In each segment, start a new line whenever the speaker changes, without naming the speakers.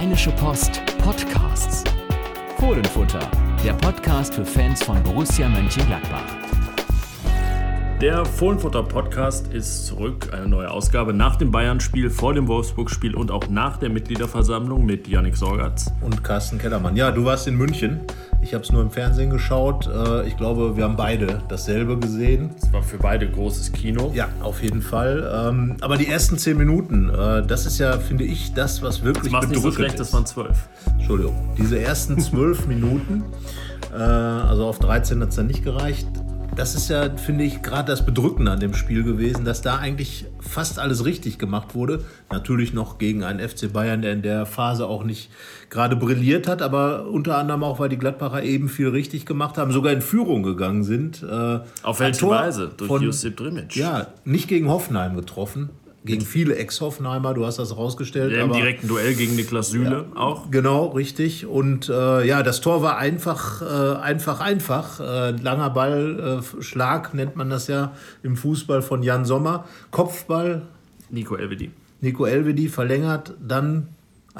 Rheinische Post Podcasts. Fohlenfutter, der Podcast für Fans von Borussia Mönchengladbach.
Der Fohlenfutter Podcast ist zurück. Eine neue Ausgabe nach dem Bayern-Spiel, vor dem Wolfsburg-Spiel und auch nach der Mitgliederversammlung mit Yannick Sorgatz.
Und Carsten Kellermann. Ja, du warst in München. Ich habe es nur im Fernsehen geschaut. Äh, ich glaube, wir haben beide dasselbe gesehen.
Es war für beide großes Kino.
Ja, auf jeden Fall. Ähm, aber die ersten zehn Minuten, äh, das ist ja, finde ich, das, was wirklich
das bedrückend nicht so schlecht, ist. Das waren zwölf.
Entschuldigung. Diese ersten zwölf Minuten, äh, also auf 13 hat es dann nicht gereicht das ist ja, finde ich, gerade das Bedrückende an dem Spiel gewesen, dass da eigentlich fast alles richtig gemacht wurde. Natürlich noch gegen einen FC Bayern, der in der Phase auch nicht gerade brilliert hat, aber unter anderem auch, weil die Gladbacher eben viel richtig gemacht haben, sogar in Führung gegangen sind.
Äh, Auf welche Weise? Durch von, Josip Drimic.
Ja, nicht gegen Hoffenheim getroffen, gegen viele Ex-Hoffenheimer, du hast das rausgestellt.
Ja, Im direkten Duell gegen Niklas Süle
ja,
auch.
Genau, richtig. Und äh, ja, das Tor war einfach, äh, einfach, einfach. Äh, langer Ballschlag nennt man das ja im Fußball von Jan Sommer. Kopfball.
Nico Elvedi.
Nico Elvedi verlängert, dann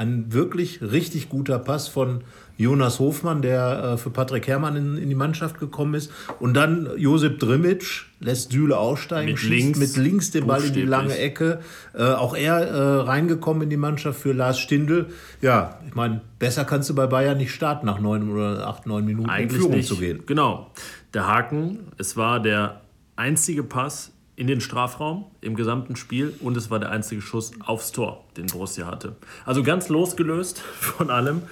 ein wirklich richtig guter Pass von Jonas Hofmann, der äh, für Patrick Herrmann in, in, die Mannschaft gekommen ist. Und dann Josip Drimic lässt Süle aussteigen,
mit schießt links,
mit links den Ball in die lange Ecke. Äh, auch er äh, reingekommen in die Mannschaft für Lars Stindl. Ja, ich meine, besser kannst du bei Bayern nicht starten, nach neun oder acht, neun Minuten
Eigentlich in Führung nicht. zu gehen. Genau. Der Haken, es war der einzige Pass in den Strafraum im gesamten Spiel und es war der einzige Schuss aufs Tor, den Borussia hatte. Also ganz losgelöst von allem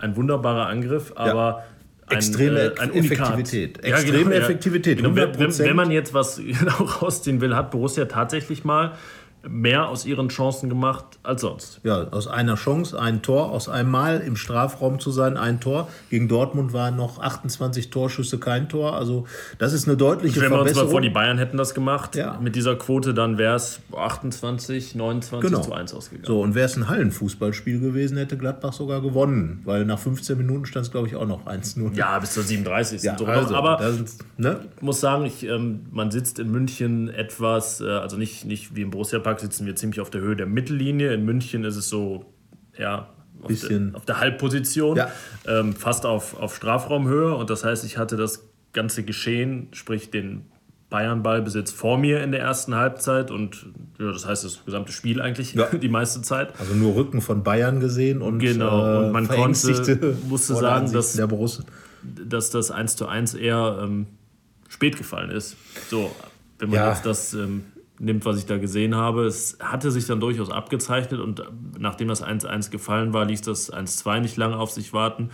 ein wunderbarer Angriff, aber
ein, extreme äh, ein Effektivität.
Extreme ja, genau, Effektivität. Genau, wenn, wenn, man jetzt was genau rausziehen will, hat Borussia tatsächlich mal mehr aus ihren Chancen gemacht als sonst.
Ja, aus einer Chance ein Tor, aus einem Mal im Strafraum zu sein ein Tor. Gegen Dortmund waren noch 28 Torschüsse kein Tor. Also das ist eine deutliche
Wenn
wir uns
mal vor, die Bayern hätten das gemacht, ja. mit dieser Quote, dann wäre es 28, 29 genau. zu 1 ausgegangen.
So, und wäre es ein Hallenfußballspiel gewesen, hätte Gladbach sogar gewonnen. Weil nach 15 Minuten stand es, glaube ich, auch noch 1-0.
Ja, bis zur 37.
Ja, also, Aber
ne? ich muss sagen, ich, ähm, man sitzt in München etwas, äh, also nicht, nicht wie im Borussia-Park, Park sitzen wir ziemlich auf der Höhe der Mittellinie. In München ist es so, ja, auf,
Bisschen.
De, auf der Halbposition, ja. ähm, fast auf, auf Strafraumhöhe. Und das heißt, ich hatte das ganze Geschehen, sprich den Bayern-Ballbesitz vor mir in der ersten Halbzeit und ja, das heißt das gesamte Spiel eigentlich ja. die meiste Zeit.
Also nur Rücken von Bayern gesehen und
genau und man
äh,
konnte musste sagen, dass, dass das 1 zu 1 eher ähm, spät gefallen ist. So, wenn man ja. jetzt das ähm, nimmt, was ich da gesehen habe. Es hatte sich dann durchaus abgezeichnet und nachdem das 1-1 gefallen war, ließ das 1-2 nicht lange auf sich warten.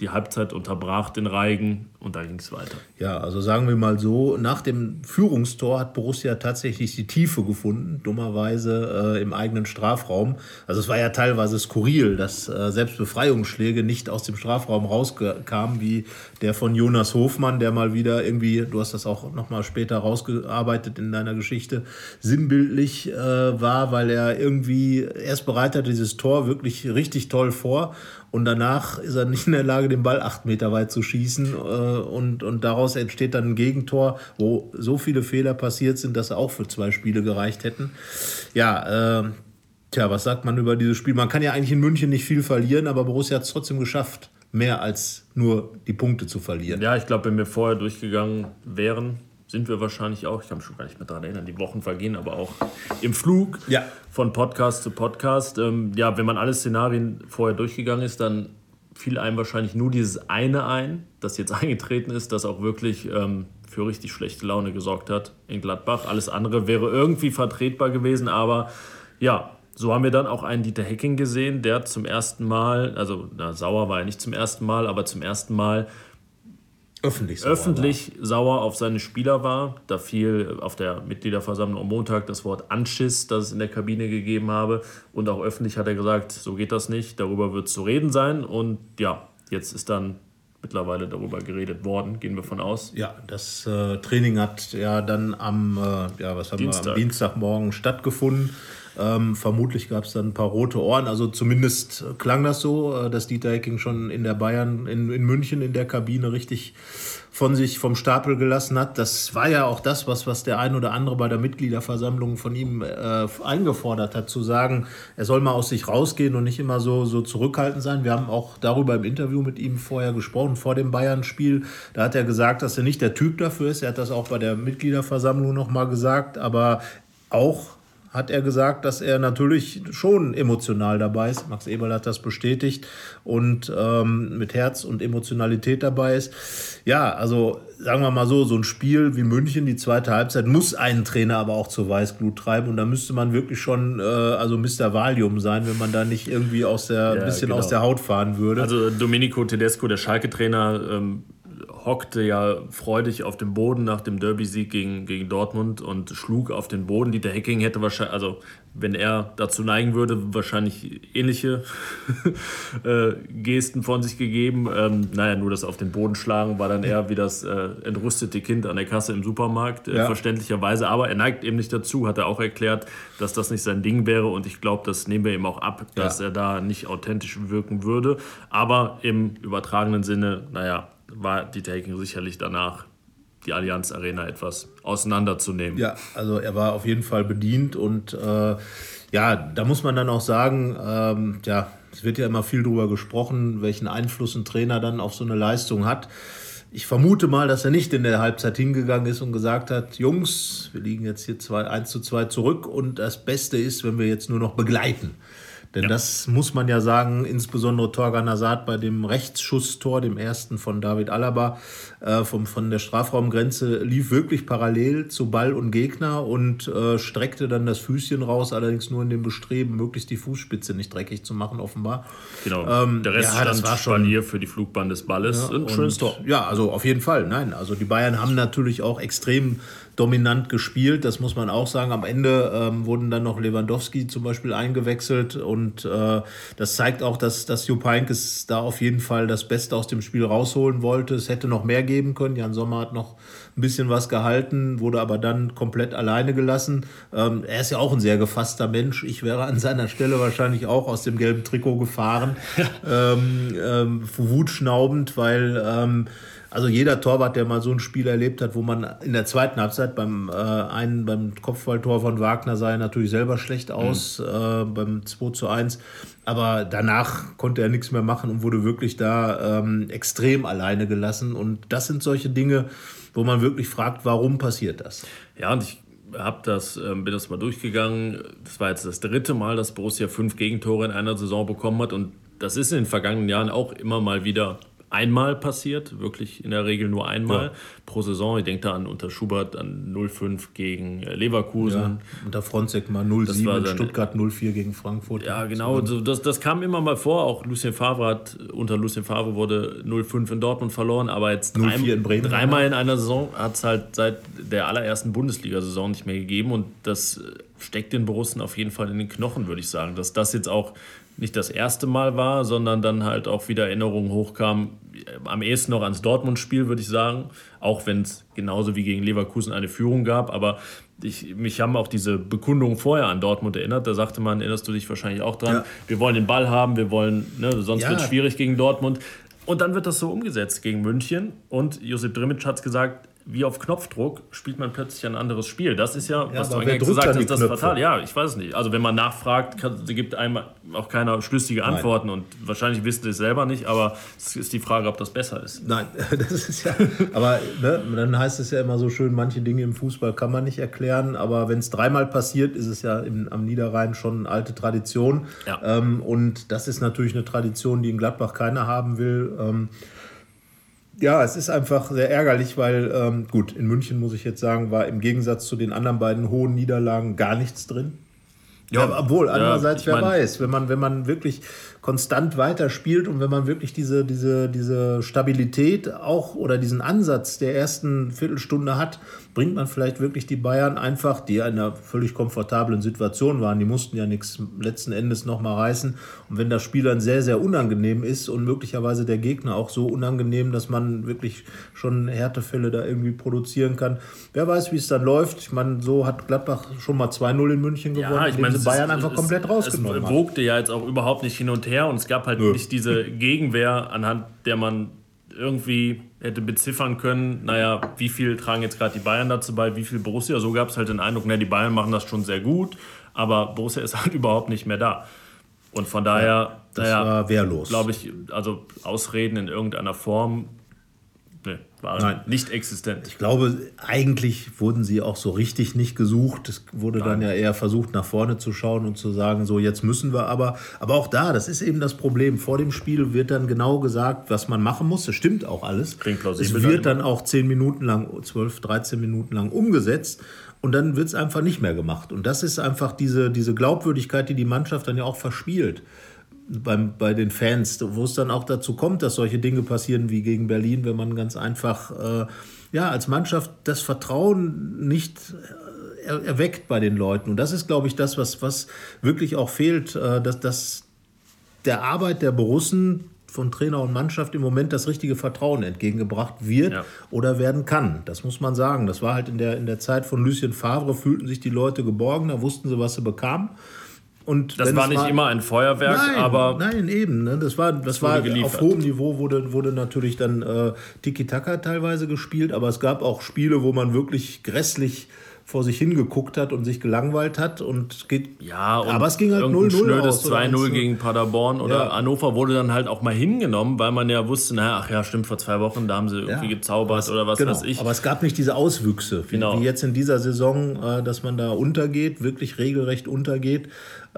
Die Halbzeit unterbrach den Reigen und da ging es weiter.
Ja, also sagen wir mal so, nach dem Führungstor hat Borussia tatsächlich die Tiefe gefunden, dummerweise äh, im eigenen Strafraum. Also es war ja teilweise skurril, dass äh, selbst Befreiungsschläge nicht aus dem Strafraum rauskamen, wie der von Jonas Hofmann, der mal wieder irgendwie, du hast das auch nochmal später rausgearbeitet in deiner Geschichte, sinnbildlich äh, war, weil er irgendwie erst bereitet dieses Tor wirklich richtig toll vor und danach ist er nicht in der Lage, den Ball acht Meter weit zu schießen. Äh, und, und daraus entsteht dann ein Gegentor, wo so viele Fehler passiert sind, dass er auch für zwei Spiele gereicht hätten. Ja, äh, tja, was sagt man über dieses Spiel? Man kann ja eigentlich in München nicht viel verlieren, aber Borussia hat es trotzdem geschafft, mehr als nur die Punkte zu verlieren.
Ja, ich glaube, wenn wir vorher durchgegangen wären, sind wir wahrscheinlich auch, ich kann mich schon gar nicht mehr daran erinnern, die Wochen vergehen, aber auch im Flug
ja.
von Podcast zu Podcast. Ähm, ja, wenn man alle Szenarien vorher durchgegangen ist, dann fiel einem wahrscheinlich nur dieses eine ein, das jetzt eingetreten ist, das auch wirklich ähm, für richtig schlechte Laune gesorgt hat in Gladbach. Alles andere wäre irgendwie vertretbar gewesen, aber ja, so haben wir dann auch einen Dieter Hecking gesehen, der zum ersten Mal, also na, sauer war er nicht zum ersten Mal, aber zum ersten Mal
öffentlich, sauer,
öffentlich sauer auf seine Spieler war. Da fiel auf der Mitgliederversammlung am Montag das Wort Anschiss, das es in der Kabine gegeben habe. Und auch öffentlich hat er gesagt, so geht das nicht, darüber wird zu reden sein. Und ja, jetzt ist dann mittlerweile darüber geredet worden, gehen wir von aus.
Ja, das äh, Training hat ja dann am, äh, ja, was haben
Dienstag.
wir, am Dienstagmorgen stattgefunden. Ähm, vermutlich gab es dann ein paar rote Ohren. Also zumindest klang das so, äh, dass Dieter Hecking schon in der Bayern, in, in München in der Kabine richtig von sich vom Stapel gelassen hat. Das war ja auch das, was, was der ein oder andere bei der Mitgliederversammlung von ihm äh, eingefordert hat, zu sagen, er soll mal aus sich rausgehen und nicht immer so, so zurückhaltend sein. Wir haben auch darüber im Interview mit ihm vorher gesprochen, vor dem Bayern-Spiel. Da hat er gesagt, dass er nicht der Typ dafür ist. Er hat das auch bei der Mitgliederversammlung nochmal gesagt, aber auch hat er gesagt, dass er natürlich schon emotional dabei ist. Max Eberl hat das bestätigt und ähm, mit Herz und Emotionalität dabei ist. Ja, also sagen wir mal so, so ein Spiel wie München, die zweite Halbzeit, muss einen Trainer aber auch zur Weißglut treiben. Und da müsste man wirklich schon, äh, also Mr. Valium sein, wenn man da nicht irgendwie aus der, ja, bisschen genau. aus der Haut fahren würde.
Also Domenico Tedesco, der Schalke-Trainer, ähm, hockte ja freudig auf dem Boden nach dem Derby-Sieg gegen, gegen Dortmund und schlug auf den Boden. Dieter Hecking hätte wahrscheinlich, also wenn er dazu neigen würde, wahrscheinlich ähnliche äh, Gesten von sich gegeben. Ähm, naja, nur das auf den Boden schlagen war dann eher wie das äh, entrüstete Kind an der Kasse im Supermarkt, äh, ja. verständlicherweise. Aber er neigt eben nicht dazu, hat er auch erklärt, dass das nicht sein Ding wäre. Und ich glaube, das nehmen wir ihm auch ab, dass ja. er da nicht authentisch wirken würde. Aber im übertragenen Sinne, naja, war die Taking sicherlich danach die Allianz Arena etwas auseinanderzunehmen.
Ja, also er war auf jeden Fall bedient und äh, ja, da muss man dann auch sagen, ähm, ja, es wird ja immer viel darüber gesprochen, welchen Einfluss ein Trainer dann auf so eine Leistung hat. Ich vermute mal, dass er nicht in der Halbzeit hingegangen ist und gesagt hat, Jungs, wir liegen jetzt hier 2, 1 zu 2 zurück und das Beste ist, wenn wir jetzt nur noch begleiten. Denn ja. das muss man ja sagen, insbesondere Torgan Hazard bei dem Rechtsschusstor, dem ersten von David Alaba, äh, vom, von der Strafraumgrenze, lief wirklich parallel zu Ball und Gegner und äh, streckte dann das Füßchen raus, allerdings nur in dem Bestreben, möglichst die Fußspitze nicht dreckig zu machen, offenbar.
Genau. Ähm, der Rest ja, das war schon hier für die Flugbahn des Balles.
Ja, ein schönes Tor. Ja, also auf jeden Fall. Nein, also die Bayern haben natürlich auch extrem dominant gespielt. Das muss man auch sagen. Am Ende ähm, wurden dann noch Lewandowski zum Beispiel eingewechselt und äh, das zeigt auch, dass, dass Jupp Heynckes da auf jeden Fall das Beste aus dem Spiel rausholen wollte. Es hätte noch mehr geben können. Jan Sommer hat noch ein bisschen was gehalten, wurde aber dann komplett alleine gelassen. Ähm, er ist ja auch ein sehr gefasster Mensch. Ich wäre an seiner Stelle wahrscheinlich auch aus dem gelben Trikot gefahren, ähm, ähm, wutschnaubend, weil ähm, also jeder Torwart, der mal so ein Spiel erlebt hat, wo man in der zweiten Halbzeit beim äh, einen beim Kopfballtor von Wagner sah er natürlich selber schlecht aus, mhm. äh, beim 2 zu 1. Aber danach konnte er nichts mehr machen und wurde wirklich da ähm, extrem alleine gelassen. Und das sind solche Dinge, wo man wirklich fragt, warum passiert das?
Ja, und ich habe das, äh, bin das mal durchgegangen. Das war jetzt das dritte Mal, dass Borussia fünf Gegentore in einer Saison bekommen hat. Und das ist in den vergangenen Jahren auch immer mal wieder einmal passiert, wirklich in der Regel nur einmal ja. pro Saison. Ich denke da an unter Schubert an 0-5 gegen äh, Leverkusen. Ja,
unter Fronzek mal 0-7, Stuttgart 0-4 gegen Frankfurt.
Ja, genau. So, das, das kam immer mal vor. Auch Lucien Favre hat, unter Lucien Favre wurde 0-5 in Dortmund verloren, aber jetzt drei, in Bremen, dreimal in einer Saison hat es halt seit der allerersten Bundesliga-Saison nicht mehr gegeben und das steckt den Borussen auf jeden Fall in den Knochen, würde ich sagen. Dass das jetzt auch nicht das erste Mal war, sondern dann halt auch wieder Erinnerungen hochkamen. Am ehesten noch ans Dortmund-Spiel, würde ich sagen. Auch wenn es genauso wie gegen Leverkusen eine Führung gab. Aber ich, mich haben auch diese Bekundungen vorher an Dortmund erinnert. Da sagte man, erinnerst du dich wahrscheinlich auch dran, ja. wir wollen den Ball haben, wir wollen, ne, sonst ja. wird es schwierig gegen Dortmund. Und dann wird das so umgesetzt gegen München. Und Josip Drimic hat es gesagt, wie auf Knopfdruck spielt man plötzlich ein anderes Spiel. Das ist ja, ja was du eigentlich gesagt hast, das ist fatal. Ja, ich weiß es nicht. Also wenn man nachfragt, kann, gibt einem auch keiner schlüssige Antworten Nein. und wahrscheinlich wissen sie es selber nicht, aber es ist die Frage, ob das besser ist.
Nein, das ist ja, aber ne, dann heißt es ja immer so schön, manche Dinge im Fußball kann man nicht erklären, aber wenn es dreimal passiert, ist es ja im, am Niederrhein schon eine alte Tradition. Ja. Ähm, und das ist natürlich eine Tradition, die in Gladbach keiner haben will. Ähm, ja, es ist einfach sehr ärgerlich, weil, ähm, gut, in München muss ich jetzt sagen, war im Gegensatz zu den anderen beiden hohen Niederlagen gar nichts drin. Ja, ja obwohl, andererseits, ja, wer mein, weiß, wenn man, wenn man wirklich konstant weiterspielt und wenn man wirklich diese, diese, diese Stabilität auch oder diesen Ansatz der ersten Viertelstunde hat, bringt man vielleicht wirklich die Bayern einfach, die in einer völlig komfortablen Situation waren, die mussten ja nichts letzten Endes nochmal reißen. Und wenn das Spiel dann sehr, sehr unangenehm ist und möglicherweise der Gegner auch so unangenehm, dass man wirklich schon Härtefälle da irgendwie produzieren kann, wer weiß, wie es dann läuft. Ich meine, so hat Gladbach schon mal 2-0 in München gewonnen. Ja,
ich meine,
hatte Bayern einfach komplett rausgenommen.
Es wogte ja jetzt auch überhaupt nicht hin und her und es gab halt Nö. nicht diese Gegenwehr, anhand der man irgendwie hätte beziffern können, naja, wie viel tragen jetzt gerade die Bayern dazu bei, wie viel Borussia. So gab es halt den Eindruck, na, die Bayern machen das schon sehr gut, aber Borussia ist halt überhaupt nicht mehr da. Und von daher, ja,
das naja, war wehrlos.
Glaube ich, also Ausreden in irgendeiner Form Nee, war Nein. nicht existent.
Ich glaube, eigentlich wurden sie auch so richtig nicht gesucht. Es wurde Nein. dann ja eher versucht, nach vorne zu schauen und zu sagen, so jetzt müssen wir aber. Aber auch da, das ist eben das Problem. Vor dem Spiel wird dann genau gesagt, was man machen muss. Das stimmt auch alles. Klingt plausibel. Es wird dann auch zehn Minuten lang, zwölf, 13 Minuten lang umgesetzt. Und dann wird es einfach nicht mehr gemacht. Und das ist einfach diese, diese Glaubwürdigkeit, die die Mannschaft dann ja auch verspielt beim, bei den Fans, wo es dann auch dazu kommt, dass solche Dinge passieren wie gegen Berlin, wenn man ganz einfach äh, ja, als Mannschaft das Vertrauen nicht äh, erweckt bei den Leuten. Und das ist, glaube ich, das, was, was wirklich auch fehlt, äh, dass, dass der Arbeit der Borussen von Trainer und Mannschaft im Moment das richtige Vertrauen entgegengebracht wird ja. oder werden kann. Das muss man sagen. Das war halt in der, in der Zeit von Lucien Favre, fühlten sich die Leute geborgen, da wussten sie, was sie bekamen. Und
das war nicht war, immer ein Feuerwerk,
nein,
aber.
Nein, eben. Ne? Das war, das war auf hohem Niveau wurde, wurde natürlich dann äh, Tiki-Taka teilweise gespielt, aber es gab auch Spiele, wo man wirklich grässlich vor sich hingeguckt hat und sich gelangweilt hat und geht.
Ja, und aber es ging halt 0-0 schnödes 2-0 gegen Paderborn oder ja. Hannover wurde dann halt auch mal hingenommen, weil man ja wusste, naja, ach ja, stimmt, vor zwei Wochen, da haben sie irgendwie ja. gezaubert was, oder was
genau.
weiß ich.
Aber es gab nicht diese Auswüchse, wie, genau. wie jetzt in dieser Saison, äh, dass man da untergeht, wirklich regelrecht untergeht.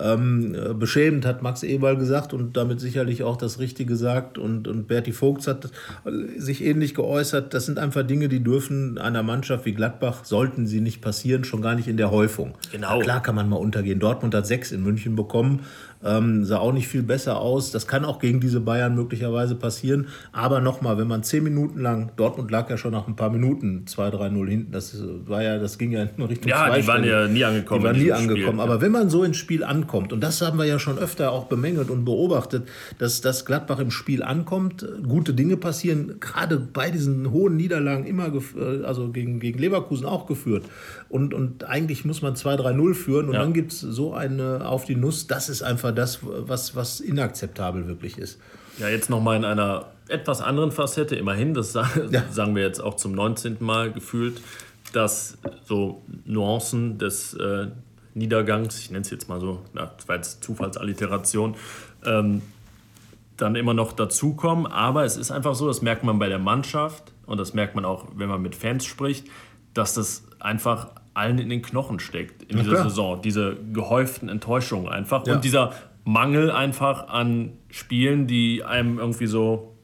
Ähm, beschämend hat Max Eberl gesagt und damit sicherlich auch das Richtige gesagt. Und, und Berti Vogts hat sich ähnlich geäußert. Das sind einfach Dinge, die dürfen einer Mannschaft wie Gladbach, sollten sie nicht passieren, schon gar nicht in der Häufung. Genau. klar kann man mal untergehen. Dortmund hat sechs in München bekommen. Ähm, sah auch nicht viel besser aus. Das kann auch gegen diese Bayern möglicherweise passieren. Aber nochmal, wenn man zehn Minuten lang, Dortmund lag ja schon nach ein paar Minuten 2-3-0 hinten. Das war ja, das ging ja in Richtung
Ja, die waren ja nie angekommen.
Die waren nie angekommen. Spiel, Aber wenn man so ins Spiel ankommt, und das haben wir ja schon öfter auch bemängelt und beobachtet, dass, dass Gladbach im Spiel ankommt, gute Dinge passieren, gerade bei diesen hohen Niederlagen immer, äh, also gegen, gegen Leverkusen auch geführt. Und, und eigentlich muss man 2-3-0 führen und ja. dann gibt es so eine auf die Nuss. Das ist einfach das, was, was inakzeptabel wirklich ist.
Ja, jetzt nochmal in einer etwas anderen Facette, immerhin, das ja. sagen wir jetzt auch zum 19. Mal gefühlt, dass so Nuancen des äh, Niedergangs, ich nenne es jetzt mal so, na, das war jetzt Zufallsalliteration, ähm, dann immer noch dazukommen. Aber es ist einfach so, das merkt man bei der Mannschaft und das merkt man auch, wenn man mit Fans spricht, dass das einfach allen in den Knochen steckt in dieser Saison. Diese gehäuften Enttäuschungen einfach ja. und dieser Mangel einfach an Spielen, die einem irgendwie so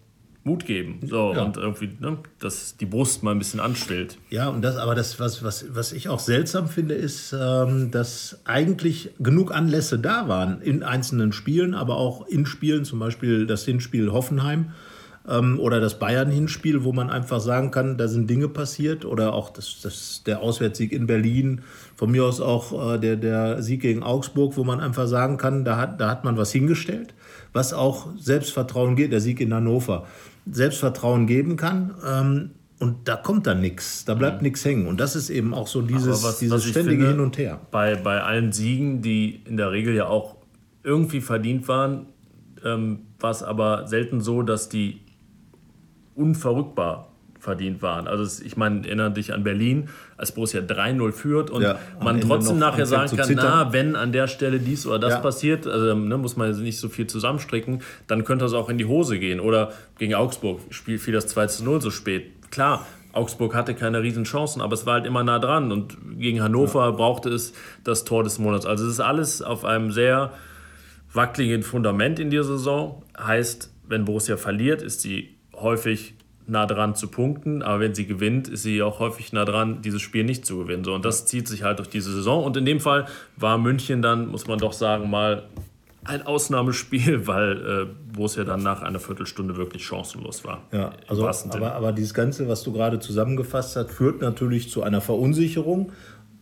Mut geben. So, ja. und irgendwie, ne, dass die Brust mal ein bisschen anschwillt.
Ja, und das, aber das, was, was, was ich auch seltsam finde, ist, ähm, dass eigentlich genug Anlässe da waren in einzelnen Spielen, aber auch in Spielen, zum Beispiel das Hinspiel Hoffenheim, ähm, oder das Bayern-Hinspiel, wo man einfach sagen kann, da sind Dinge passiert oder auch das, das, der Auswärtssieg in Berlin, von mir aus auch äh, der, der Sieg gegen Augsburg, wo man einfach sagen kann, da hat, da hat man was hingestellt, was auch Selbstvertrauen geht, der Sieg in Hannover, Selbstvertrauen geben kann. Ähm, und da kommt dann nichts, da bleibt mhm. nichts hängen. Und das ist eben auch so dieses, was, dieses was ständige finde, Hin und Her.
Bei, bei allen Siegen, die in der Regel ja auch irgendwie verdient waren, ähm, war es aber selten so, dass die unverrückbar verdient waren. Also ich meine, erinnere dich an Berlin, als Borussia 3-0 führt und ja, man trotzdem nachher sagen kann, na, wenn an der Stelle dies oder das ja. passiert, also, ne, muss man nicht so viel zusammenstricken, dann könnte das auch in die Hose gehen. Oder gegen Augsburg spielt fiel das 2-0 so spät. Klar, Augsburg hatte keine riesen Chancen, aber es war halt immer nah dran und gegen Hannover ja. brauchte es das Tor des Monats. Also es ist alles auf einem sehr wackeligen Fundament in dieser Saison. Heißt, wenn Borussia verliert, ist sie häufig nah dran zu punkten, aber wenn sie gewinnt, ist sie auch häufig nah dran, dieses Spiel nicht zu gewinnen. So, und das zieht sich halt durch diese Saison. Und in dem Fall war München dann, muss man doch sagen, mal ein Ausnahmespiel, weil äh, Borussia dann nach einer Viertelstunde wirklich chancenlos war.
Ja, also, aber, aber dieses Ganze, was du gerade zusammengefasst hast, führt natürlich zu einer Verunsicherung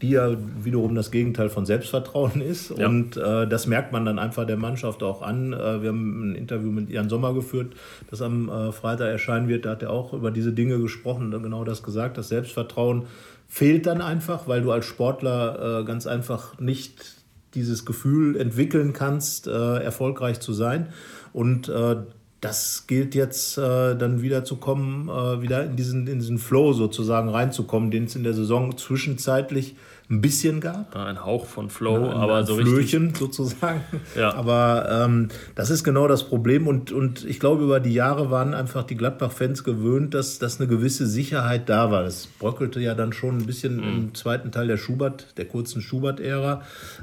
die ja wiederum das Gegenteil von Selbstvertrauen ist. Ja. Und äh, das merkt man dann einfach der Mannschaft auch an. Äh, wir haben ein Interview mit Jan Sommer geführt, das am äh, Freitag erscheinen wird. Da hat er auch über diese Dinge gesprochen und genau das gesagt. Das Selbstvertrauen fehlt dann einfach, weil du als Sportler äh, ganz einfach nicht dieses Gefühl entwickeln kannst, äh, erfolgreich zu sein. Und äh, das gilt jetzt äh, dann wieder zu kommen, äh, wieder in diesen, in diesen Flow sozusagen reinzukommen, den es in der Saison zwischenzeitlich ein bisschen gab.
Ein Hauch von Flow,
ein,
aber
ein
so
Flöchen
richtig.
sozusagen.
Ja.
Aber ähm, das ist genau das Problem. Und, und ich glaube, über die Jahre waren einfach die Gladbach-Fans gewöhnt, dass, dass eine gewisse Sicherheit da war. Das bröckelte ja dann schon ein bisschen
Mhm.
im zweiten Teil der Schubert, der kurzen Schubert-Ära,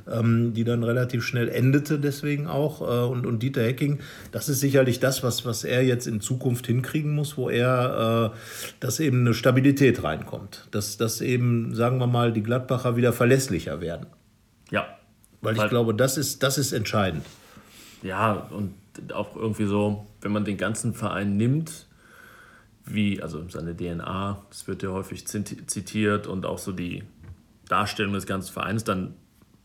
ähm, die dann relativ schnell endete, deswegen auch. Äh, und, und Dieter Hecking, das ist sicherlich das, was, was er jetzt in Zukunft hinkriegen muss, wo er, äh, dass eben eine Stabilität reinkommt. Dass, dass eben, sagen wir mal, die Gladbacher wieder verlässlicher werden.
Ja.
Weil ich
Weil-
glaube, das ist, das ist entscheidend.
Ja, und auch irgendwie so, wenn man den ganzen Verein nimmt, wie, also seine DNA, das wird ja häufig ziti- zitiert und auch so die Darstellung des ganzen Vereins, dann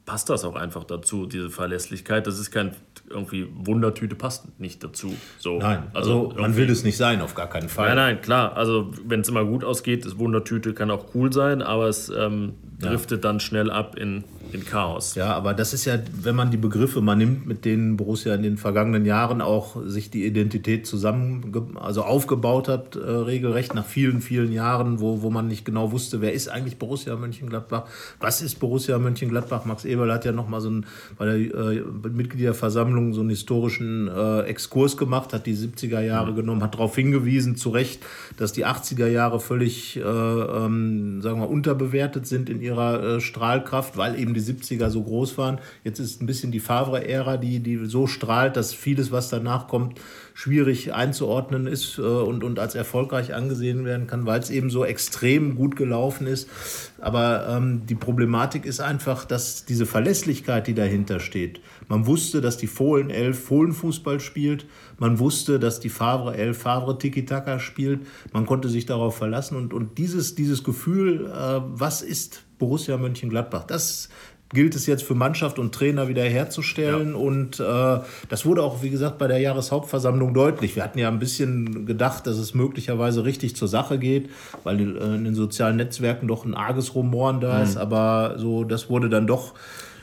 passt das auch einfach dazu, diese Verlässlichkeit. Das ist kein irgendwie Wundertüte, passt nicht dazu. So,
Nein, also, man
irgendwie-
will es nicht sein, auf gar keinen Fall.
Nein, nein, klar. Also wenn es immer gut ausgeht, ist Wundertüte kann auch cool sein, aber es ähm, driftet dann schnell ab in, in Chaos.
Ja, aber das ist ja, wenn man die Begriffe mal nimmt, mit denen Borussia in den vergangenen Jahren auch sich die Identität zusammen, also aufgebaut hat, äh, regelrecht nach vielen, vielen Jahren, wo, wo man nicht genau wusste, wer ist eigentlich Borussia Mönchengladbach, was ist Borussia Mönchengladbach. Max Eberl hat ja nochmal so ein, bei der äh, Mitgliederversammlung so einen historischen äh, Exkurs gemacht, hat die 70er Jahre genommen, hat darauf hingewiesen, zu Recht, dass die 80er Jahre völlig, äh, ähm, sagen wir, unterbewertet sind in ihrer äh, Strahlkraft, weil eben die 70er so groß waren. Jetzt ist ein bisschen die Favre-Ära, die, die so strahlt, dass vieles, was danach kommt, schwierig einzuordnen ist äh, und, und als erfolgreich angesehen werden kann, weil es eben so extrem gut gelaufen ist. Aber ähm, die Problematik ist einfach, dass diese Verlässlichkeit, die dahinter steht, man wusste, dass die Fohlen 11 Fohlenfußball spielt, man wusste, dass die Favre 11 Favre Tiki-Taka spielt, man konnte sich darauf verlassen und, und dieses, dieses Gefühl, äh, was ist Borussia Mönchengladbach, das gilt es jetzt für Mannschaft und Trainer wieder herzustellen. Und äh, das wurde auch, wie gesagt, bei der Jahreshauptversammlung deutlich. Wir hatten ja ein bisschen gedacht, dass es möglicherweise richtig zur Sache geht, weil äh, in den sozialen Netzwerken doch ein arges Rumoren da ist. Aber so, das wurde dann doch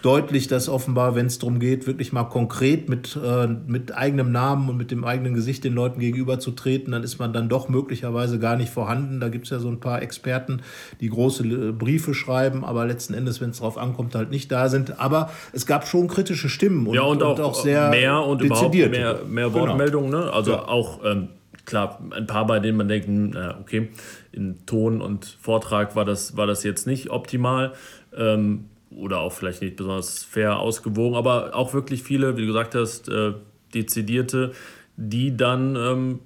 deutlich, dass offenbar, wenn es darum geht, wirklich mal konkret mit, äh, mit eigenem Namen und mit dem eigenen Gesicht den Leuten gegenüberzutreten, dann ist man dann doch möglicherweise gar nicht vorhanden. Da gibt es ja so ein paar Experten, die große äh, Briefe schreiben, aber letzten Endes, wenn es darauf ankommt, halt nicht da sind. Aber es gab schon kritische Stimmen und,
ja, und auch,
sehr
mehr und überhaupt
dezidierte.
mehr, mehr
Genau.
Wortmeldungen. Ne? Also
Ja.
auch, ähm, klar, ein paar, bei denen man denkt, hm, na, okay, in Ton und Vortrag war das, war das jetzt nicht optimal. Ähm, oder auch vielleicht nicht besonders fair ausgewogen, aber auch wirklich viele, wie du gesagt hast, äh, dezidierte, die dann, ähm,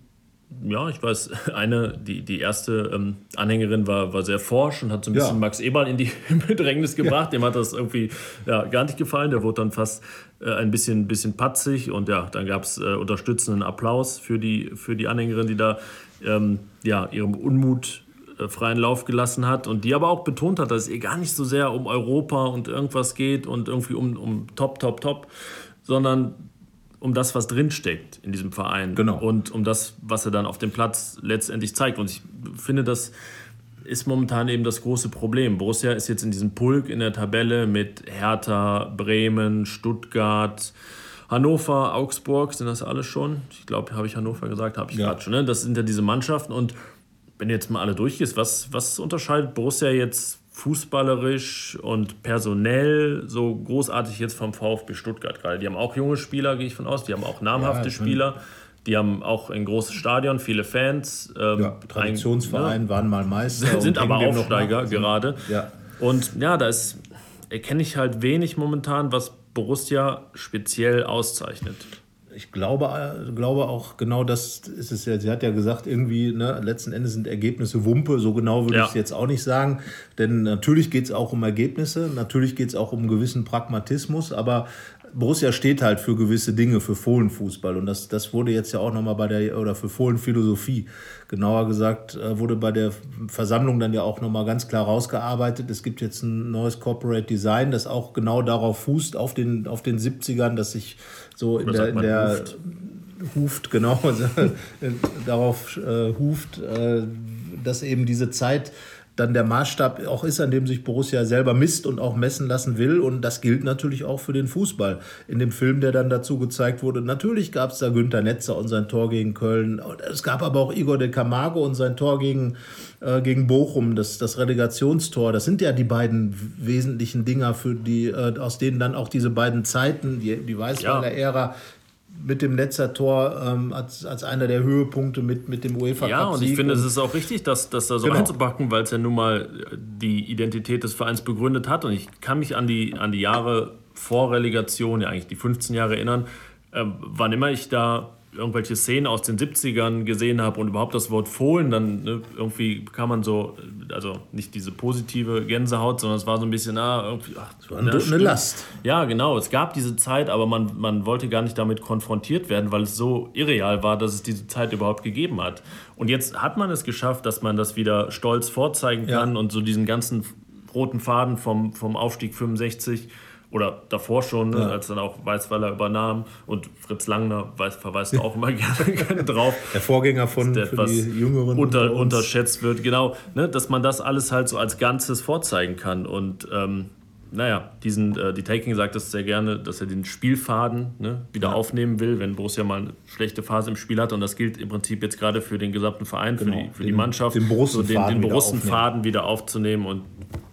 ja, ich weiß, eine, die, die erste ähm, Anhängerin war, war sehr forsch und hat so ein
Ja.
bisschen Max Eberl in die Bedrängnis gebracht. Dem hat das irgendwie ja, gar nicht gefallen. Der wurde dann fast äh, ein bisschen, bisschen patzig und ja, dann gab es äh, unterstützenden Applaus für die, für die Anhängerin, die da ähm, ja, ihrem Unmut freien Lauf gelassen hat und die aber auch betont hat, dass es ihr gar nicht so sehr um Europa und irgendwas geht und irgendwie um, um Top, Top, Top, sondern um das, was drinsteckt in diesem Verein
Genau.
und um das, was er dann auf dem Platz letztendlich zeigt. Und ich finde, das ist momentan eben das große Problem. Borussia ist jetzt in diesem Pulk in der Tabelle mit Hertha, Bremen, Stuttgart, Hannover, Augsburg, sind das alle schon? Ich glaube, habe ich Hannover gesagt, habe ich
Ja.
gerade schon. Ne? Das sind ja diese Mannschaften und wenn du jetzt mal alle durchgehst, was, was unterscheidet Borussia jetzt fußballerisch und personell so großartig jetzt vom VfB Stuttgart gerade? Die haben auch junge Spieler, gehe ich von aus, die haben auch namhafte
Ja,
Spieler, die haben auch ein großes Stadion, viele Fans. Ähm,
Ja, Traditionsverein,
ein-
waren mal Meister.
ne, sind aber Aufsteiger gerade.
Ja.
Und ja, da erkenne ich halt wenig momentan, was Borussia speziell auszeichnet.
Ich glaube, äh, glaube auch, genau das ist es ja. Sie hat ja gesagt, irgendwie, ne, letzten Endes sind Ergebnisse Wumpe. So genau würde
Ja.
ich es jetzt auch nicht sagen. Denn natürlich geht es auch um Ergebnisse, natürlich geht es auch um einen gewissen Pragmatismus, aber Borussia steht halt für gewisse Dinge, für Fohlenfußball. Und das, das wurde jetzt ja auch nochmal bei der, oder für Fohlenphilosophie, genauer gesagt, äh, wurde bei der Versammlung dann ja auch nochmal ganz klar rausgearbeitet. Es gibt jetzt ein neues Corporate Design, das auch genau darauf fußt, auf den, auf den 70ern, dass sich so in der, in der
Huft?
Huft, genau, darauf äh, huft, äh, dass eben diese Zeit dann der Maßstab auch ist, an dem sich Borussia selber misst und auch messen lassen will. Und das gilt natürlich auch für den Fußball. In dem Film, der dann dazu gezeigt wurde, natürlich gab es da Günter Netzer und sein Tor gegen Köln. Es gab aber auch Igor de Camargo und sein Tor gegen, äh, gegen Bochum, das, das Relegationstor. Das sind ja die beiden wesentlichen Dinger, für die, äh, aus denen dann auch diese beiden Zeiten, die, die Weißweiler-Ära, ja mit dem Netzer-Tor ähm, als, als einer der Höhepunkte mit, mit dem UEFA Cup.
Ja, und ich finde, und es ist auch richtig, das, das da so genau. einzupacken, weil es ja nun mal die Identität des Vereins begründet hat. Und ich kann mich an die, an die Jahre vor Relegation, ja eigentlich die 15 Jahre erinnern, äh, wann immer ich da irgendwelche Szenen aus den 70ern gesehen habe und überhaupt das Wort Fohlen, dann ne, irgendwie kam man so, also nicht diese positive Gänsehaut, sondern es war so ein bisschen, ah, irgendwie, ach,
war eine, eine Last.
Ja, genau. Es gab diese Zeit, aber man, man wollte gar nicht damit konfrontiert werden, weil es so irreal war, dass es diese Zeit überhaupt gegeben hat. Und jetzt hat man es geschafft, dass man das wieder stolz vorzeigen kann ja. und so diesen ganzen roten Faden vom, vom Aufstieg 65 oder davor schon, ja. als dann auch Weißweiler übernahm und Fritz Langner weiß, verweist auch immer gerne, gerne drauf.
Der Vorgänger von der für die Jüngeren
unter, unterschätzt wird, genau, ne, dass man das alles halt so als Ganzes vorzeigen kann und ähm, naja, diesen, äh, die Taking sagt das sehr gerne, dass er den Spielfaden ne, wieder ja. aufnehmen will, wenn Borussia mal eine schlechte Phase im Spiel hat. Und das gilt im Prinzip jetzt gerade für den gesamten Verein, genau. für, die, für den, die Mannschaft,
den Borussenfaden,
so den, den Borussenfaden wieder, aufzunehmen und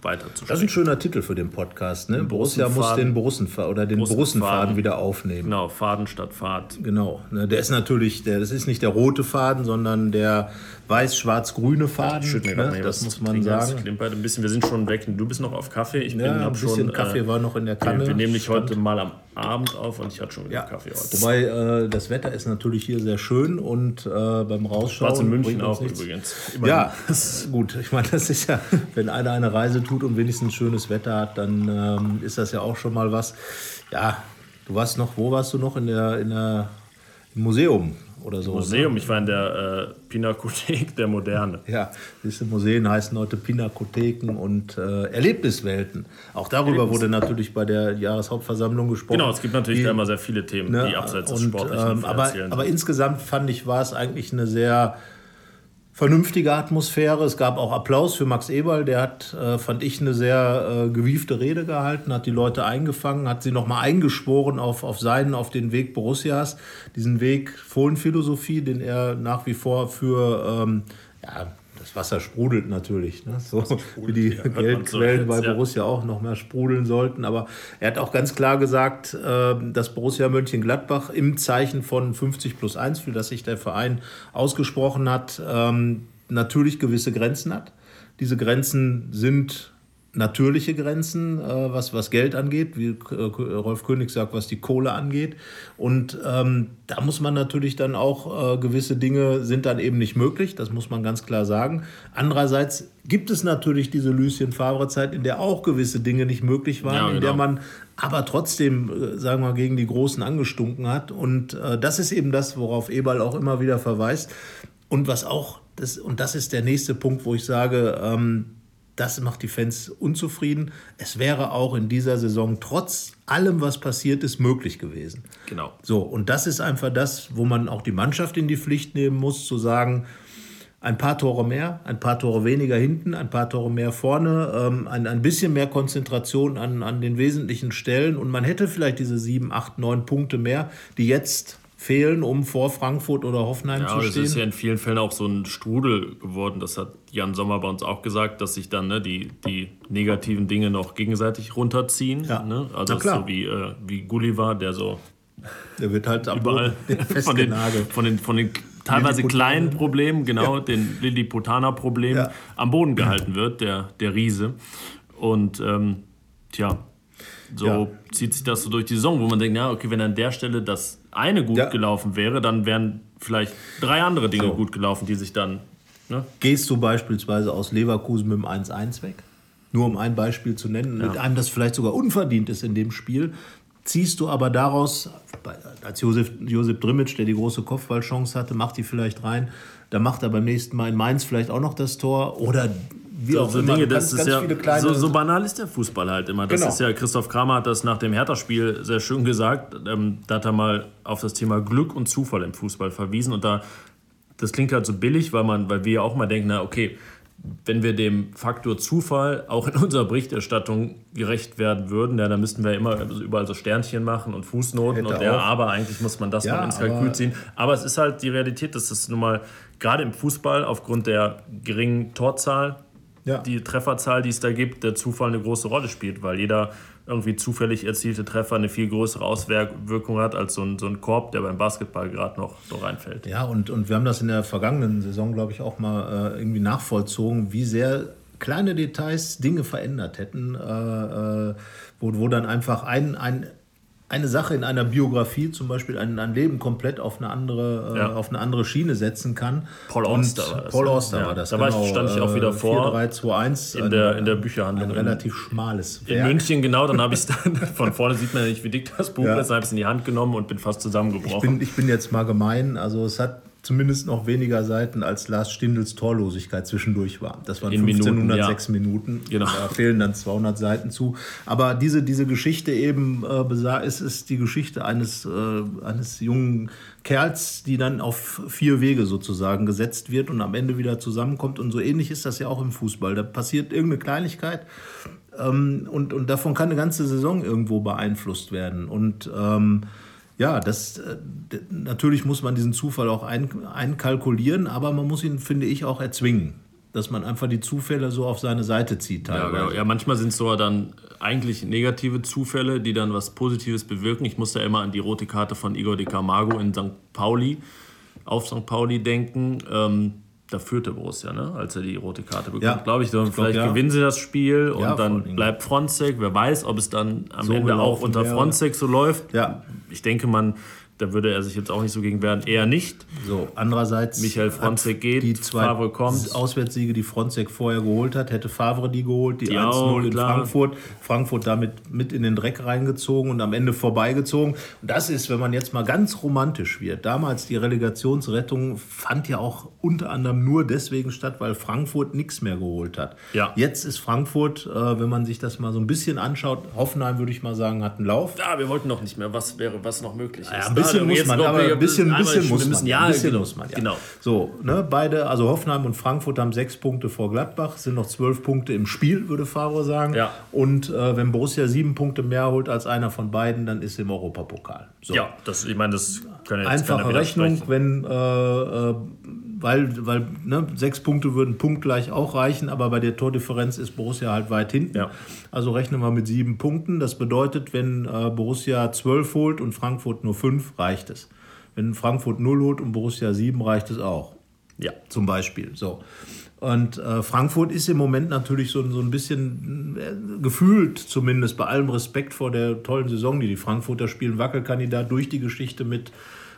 weiterzuspielen.
Das ist ein schöner Titel für den Podcast. Ne? Borussia muss den Borussenfaden oder den Borussenfaden wieder aufnehmen.
Genau, Faden statt Fahrt.
Genau. Ne, der ist natürlich, der, das ist nicht der rote Faden, sondern der weiß-schwarz-grüne Faden.
Schütt mir ne? Das muss man sagen. Klimpert ein bisschen. Wir sind schon weg. Du bist noch auf Kaffee. Ich bin ja,
ein bisschen schon, Kaffee äh, war noch in der Kanne.
Wir, wir nehmen dich heute mal am Abend auf und ich hatte schon wieder ja. Kaffee heute.
Wobei äh, das Wetter ist natürlich hier sehr schön und äh, beim Rausschauen.
Schwarz in München auch nichts. übrigens.
Immerhin. Ja, gut. Ich meine, das ist ja, wenn einer eine Reise tut und wenigstens schönes Wetter hat, dann ähm, ist das ja auch schon mal was. Ja, du warst noch, wo warst du noch in der, in der im Museum? Oder so.
Museum, ich war in der äh, Pinakothek der Moderne.
Ja, diese Museen heißen heute Pinakotheken und äh, Erlebniswelten. Auch darüber Erlebnis. wurde natürlich bei der Jahreshauptversammlung gesprochen.
Genau, es gibt natürlich die, da immer sehr viele Themen, ne, die abseits des Sportlichen ähm,
aber, aber insgesamt fand ich, war es eigentlich eine sehr vernünftige Atmosphäre. Es gab auch Applaus für Max Eberl. Der hat, äh, fand ich, eine sehr äh, gewiefte Rede gehalten, hat die Leute eingefangen, hat sie nochmal eingeschworen auf, auf seinen, auf den Weg Borussias, diesen Weg Fohlenphilosophie, den er nach wie vor für ähm, ja, das Wasser sprudelt natürlich, ne? so wie die ja, Geldquellen bei Borussia ja. auch noch mehr sprudeln sollten. Aber er hat auch ganz klar gesagt, äh, dass Borussia Mönchengladbach im Zeichen von 50 plus 1, für das sich der Verein ausgesprochen hat, ähm, natürlich gewisse Grenzen hat. Diese Grenzen sind natürliche Grenzen, äh, was, was Geld angeht, wie äh, Rolf König sagt, was die Kohle angeht. Und ähm, da muss man natürlich dann auch, äh, gewisse Dinge sind dann eben nicht möglich, das muss man ganz klar sagen. Andererseits gibt es natürlich diese Lucien Favre-Zeit, in der auch gewisse Dinge nicht möglich waren, ja, genau. in der genau. man aber trotzdem, äh, sagen wir mal, gegen die Großen angestunken hat. Und äh, das ist eben das, worauf Eberl auch immer wieder verweist. Und was auch, das, und das ist der nächste Punkt, wo ich sage, ähm, das macht die Fans unzufrieden. Es wäre auch in dieser Saison trotz allem, was passiert ist, möglich gewesen.
Genau.
So, und das ist einfach das, wo man auch die Mannschaft in die Pflicht nehmen muss, zu sagen, ein paar Tore mehr, ein paar Tore weniger hinten, ein paar Tore mehr vorne, ähm, ein, ein bisschen mehr Konzentration an, an den wesentlichen Stellen und man hätte vielleicht diese sieben, acht, neun Punkte mehr, die jetzt fehlen, um vor Frankfurt oder Hoffenheim ja, zu stehen. Ja,
es ist ja in vielen Fällen auch so ein Strudel geworden. Das hat Jan Sommer bei uns auch gesagt, dass sich dann ne, die, die negativen Dinge noch gegenseitig runterziehen. Ja. Ne? Also so wie, äh, wie Gulliver, der so
der wird halt
überall von den, von den, von den teilweise kleinen Problemen, genau, ja. den Lilliputaner-Problem ja. am Boden gehalten wird, der, der Riese. Und ähm, tja, so ja. zieht sich das so durch die Saison, wo man denkt, ja, okay, wenn an der Stelle das eine gut ja. gelaufen wäre, dann wären vielleicht drei andere Dinge so. gut gelaufen, die sich dann.
Ne? Gehst du beispielsweise aus Leverkusen mit dem 1-1 weg? Nur um ein Beispiel zu nennen, ja. mit einem, das vielleicht sogar unverdient ist in dem Spiel, ziehst du aber daraus, als Josef, Josef Drimmitsch, der die große Kopfballchance hatte, macht die vielleicht rein, da macht er beim nächsten Mal in Mainz vielleicht auch noch das Tor oder
wie auch so immer. Dinge, das ist ja, so, so, banal ist der Fußball halt immer. Das genau. ist ja, Christoph Kramer hat das nach dem Hertha-Spiel sehr schön gesagt. Ähm, da hat er mal auf das Thema Glück und Zufall im Fußball verwiesen. Und da, das klingt halt so billig, weil, man, weil wir ja auch mal denken, na okay, wenn wir dem Faktor Zufall auch in unserer Berichterstattung gerecht werden würden, ja, dann müssten wir immer überall so Sternchen machen und Fußnoten Hätte und ja, aber eigentlich muss man das ja, noch ins Kalkül ziehen. Aber es ist halt die Realität, dass es nun mal gerade im Fußball aufgrund der geringen Torzahl, ja. die Trefferzahl, die es da gibt, der Zufall eine große Rolle spielt, weil jeder irgendwie zufällig erzielte Treffer eine viel größere Auswirkung hat als so ein, so ein Korb, der beim Basketball gerade noch so reinfällt.
Ja, und, und wir haben das in der vergangenen Saison, glaube ich, auch mal äh, irgendwie nachvollzogen, wie sehr kleine Details Dinge verändert hätten, äh, äh wo, wo dann einfach ein, ein eine Sache in einer Biografie, zum Beispiel ein, ein Leben komplett auf eine andere, äh, ja. auf eine andere Schiene setzen kann.
Paul Auster war das.
Paul Auster ja. war das.
Da genau. war ich, stand ich auch wieder äh, vor.
4, 3, 2, 1.
In der, in der Bücherhandlung.
Ein relativ schmales
Werk. In München, genau. Dann habe ich es dann, von vorne sieht man ja nicht, wie dick das Buch ja. ist, habe ich es in die Hand genommen und bin fast zusammengebrochen.
Ich bin, ich bin jetzt mal gemein. Also es hat zumindest noch weniger Seiten als Lars Stindls Torlosigkeit zwischendurch war. Das waren 1506 Minuten. Ja. Minuten. Genau. Da fehlen dann 200 Seiten zu. Aber diese, diese Geschichte eben äh, ist, ist die Geschichte eines, äh, eines jungen Kerls, die dann auf vier Wege sozusagen gesetzt wird und am Ende wieder zusammenkommt. Und so ähnlich ist das ja auch im Fußball. Da passiert irgendeine Kleinigkeit ähm, und, und davon kann eine ganze Saison irgendwo beeinflusst werden. Und ähm, ja, das äh, natürlich muss man diesen Zufall auch ein, einkalkulieren, aber man muss ihn, finde ich, auch erzwingen. Dass man einfach die Zufälle so auf seine Seite zieht.
Ja, genau. ja, manchmal sind es so dann eigentlich negative Zufälle, die dann was Positives bewirken. Ich muss da immer an die rote Karte von Igor de Camargo in St. Pauli, auf St. Pauli denken. Ähm, da führte Borussia, ne? als er die rote Karte bekommt, ja. glaube ich. Dann ich vielleicht glaub, ja. gewinnen sie das Spiel und ja, dann bleibt Fronzek. Wer weiß, ob es dann am so Ende auch unter Fronzek so läuft.
Ja.
Ich denke, man da würde er sich jetzt auch nicht so gegen wehren. Eher nicht.
So, andererseits.
Michael Fronzek geht,
die zwei Favre kommt. Auswärtssiege, die Fronzek vorher geholt hat, hätte Favre die geholt, die, die 1-0 in. Frankfurt. Frankfurt damit mit in den Dreck reingezogen und am Ende vorbeigezogen. Und das ist, wenn man jetzt mal ganz romantisch wird. Damals die Relegationsrettung fand ja auch unter anderem nur deswegen statt, weil Frankfurt nichts mehr geholt hat.
Ja.
Jetzt ist Frankfurt, äh, wenn man sich das mal so ein bisschen anschaut, Hoffenheim würde ich mal sagen, hat einen Lauf.
Ja, wir wollten noch nicht mehr. Was wäre, was noch möglich ist. Ja,
bisschen muss man, aber ein bisschen, bisschen muss man.
Ja,
ein bisschen muss man.
Ja. Genau.
So, ne, beide, also Hoffenheim und Frankfurt haben sechs Punkte vor Gladbach, sind noch zwölf Punkte im Spiel, würde Favre sagen.
Ja.
Und äh, wenn Borussia sieben Punkte mehr holt als einer von beiden, dann ist im Europapokal.
So. Ja, das, ich meine, das
kann jetzt Einfache Rechnung, wenn, äh, äh, weil, weil ne, sechs Punkte würden punktgleich auch reichen, aber bei der Tordifferenz ist Borussia halt weit hinten.
Ja.
Also rechnen wir mit sieben Punkten. Das bedeutet, wenn äh, Borussia zwölf holt und Frankfurt nur fünf, reicht es. Wenn Frankfurt 0 holt und Borussia 7, reicht es auch.
Ja.
Zum Beispiel. So. Und äh, Frankfurt ist im Moment natürlich so, so ein bisschen äh, gefühlt, zumindest bei allem Respekt vor der tollen Saison, die die Frankfurter spielen, Wackelkandidat durch die Geschichte mit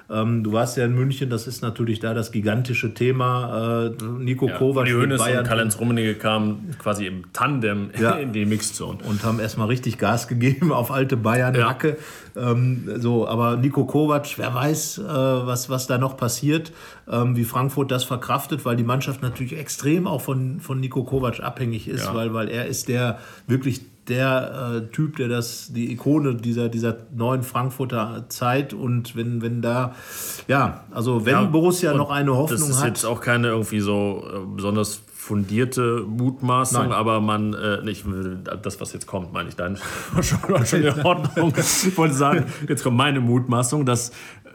ähm, du warst ja in München, das ist natürlich da das gigantische Thema. Äh, Nico ja, Kovac
Bayern. und Karl-Heinz Rummenigge kamen quasi im Tandem ja. in die Mixzone.
Und haben erstmal richtig Gas gegeben auf alte Bayern-Hacke. Ja. Ähm, so, aber Nico Kovac, wer weiß, äh, was, was da noch passiert, ähm, wie Frankfurt das verkraftet, weil die Mannschaft natürlich extrem auch von, von Nico Kovac abhängig ist, weil, weil er ist der wirklich der äh, Typ, der das, die Ikone dieser, dieser neuen Frankfurter Zeit und wenn, wenn da, ja, also wenn ja, Borussia noch eine Hoffnung hat. Das
ist hat, jetzt auch keine irgendwie so äh, besonders fundierte Mutmaßung, Nein. aber man, äh, nicht das, was jetzt kommt, meine ich dann schon, schon in Ordnung. ich wollte sagen, jetzt kommt meine Mutmaßung, dass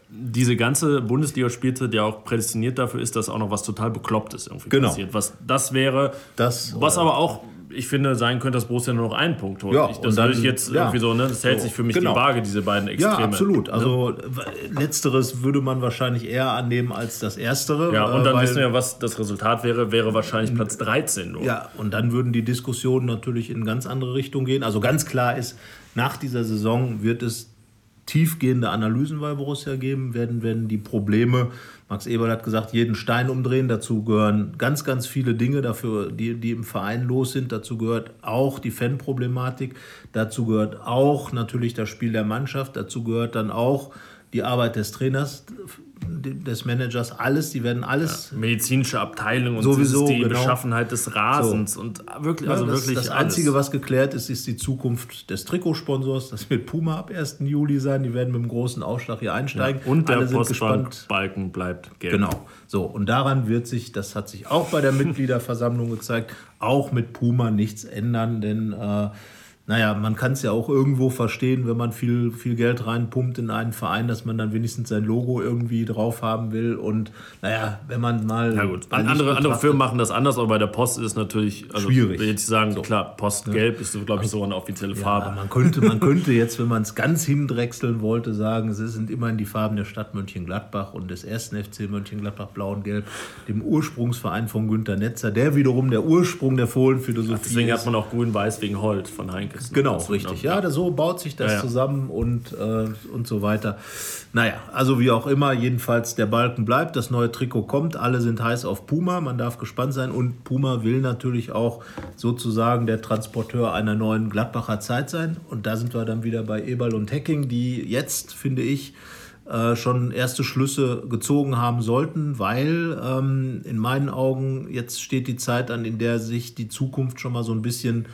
diese ganze Bundesliga-Spielzeit ja auch prädestiniert dafür ist, dass auch noch was total Beklopptes irgendwie
genau.
passiert. Was das wäre,
das,
was aber auch ich finde, sein könnte, dass Borussia nur noch einen Punkt holt.
Ja,
ich, das würde ich jetzt ja. irgendwie so, ne? Das hält sich für mich genau. die Waage, diese beiden Extreme.
Ja, absolut. Also letzteres würde man wahrscheinlich eher annehmen als das erstere.
Ja, und dann weil, wissen wir ja, was das Resultat wäre, wäre wahrscheinlich Platz 13 nur.
Ja, und dann würden die Diskussionen natürlich in ganz andere Richtung gehen. Also ganz klar ist, nach dieser Saison wird es tiefgehende Analysen bei Borussia geben, werden, werden die Probleme, Max Eberl hat gesagt, jeden Stein umdrehen. Dazu gehören ganz, ganz viele Dinge, dafür, die, die im Verein los sind. Dazu gehört auch die Fanproblematik. Dazu gehört auch natürlich das Spiel der Mannschaft. Dazu gehört dann auch die Arbeit des Trainers. Des Managers, alles, die werden alles.
Ja, medizinische Abteilung und
sowieso,
die
genau.
Beschaffenheit des Rasens
So.
und wirklich,
Ja,
also
das,
wirklich
das
alles.
Einzige, was geklärt ist, ist die Zukunft des Trikotsponsors. Das wird Puma ab 1. Juli sein. Die werden mit einem großen Aufschlag hier einsteigen.
und der. Postbankbalken bleibt gelb.
Genau. So, und daran wird sich, das hat sich auch bei der Mitgliederversammlung gezeigt, auch mit Puma nichts ändern, denn äh, naja, man kann es ja auch irgendwo verstehen, wenn man viel, viel Geld reinpumpt in einen Verein, dass man dann wenigstens sein Logo irgendwie drauf haben will. Und naja, wenn man mal.
Ja gut, andere, andere Firmen machen das anders, aber bei der Post ist es natürlich also
Schwierig.
Will jetzt sagen, klar, Postgelb ist, so, glaube ich, so eine offizielle Farbe.
Ja, man könnte, man könnte jetzt, wenn man es ganz hindrechseln wollte, sagen, es sind immerhin die Farben der Stadt Mönchengladbach und des ersten FC Mönchengladbach Blau und Gelb, dem Ursprungsverein von Günter Netzer, der wiederum der Ursprung der Fohlenphilosophie
Deswegen
ist.
hat man auch grün-weiß wegen Holt von Heinkes.
Genau,
Also,
richtig. Ja, da- so baut sich das
Ja, ja.
zusammen und, äh, und so weiter. Naja, also wie auch immer, jedenfalls der Balken bleibt, das neue Trikot kommt, alle sind heiß auf Puma, man darf gespannt sein und Puma will natürlich auch sozusagen der Transporteur einer neuen Gladbacher Zeit sein und da sind wir dann wieder bei Eberl und Hecking, die jetzt, finde ich, äh, schon erste Schlüsse gezogen haben sollten, weil ähm, in meinen Augen jetzt steht die Zeit an, in der sich die Zukunft schon mal so ein bisschen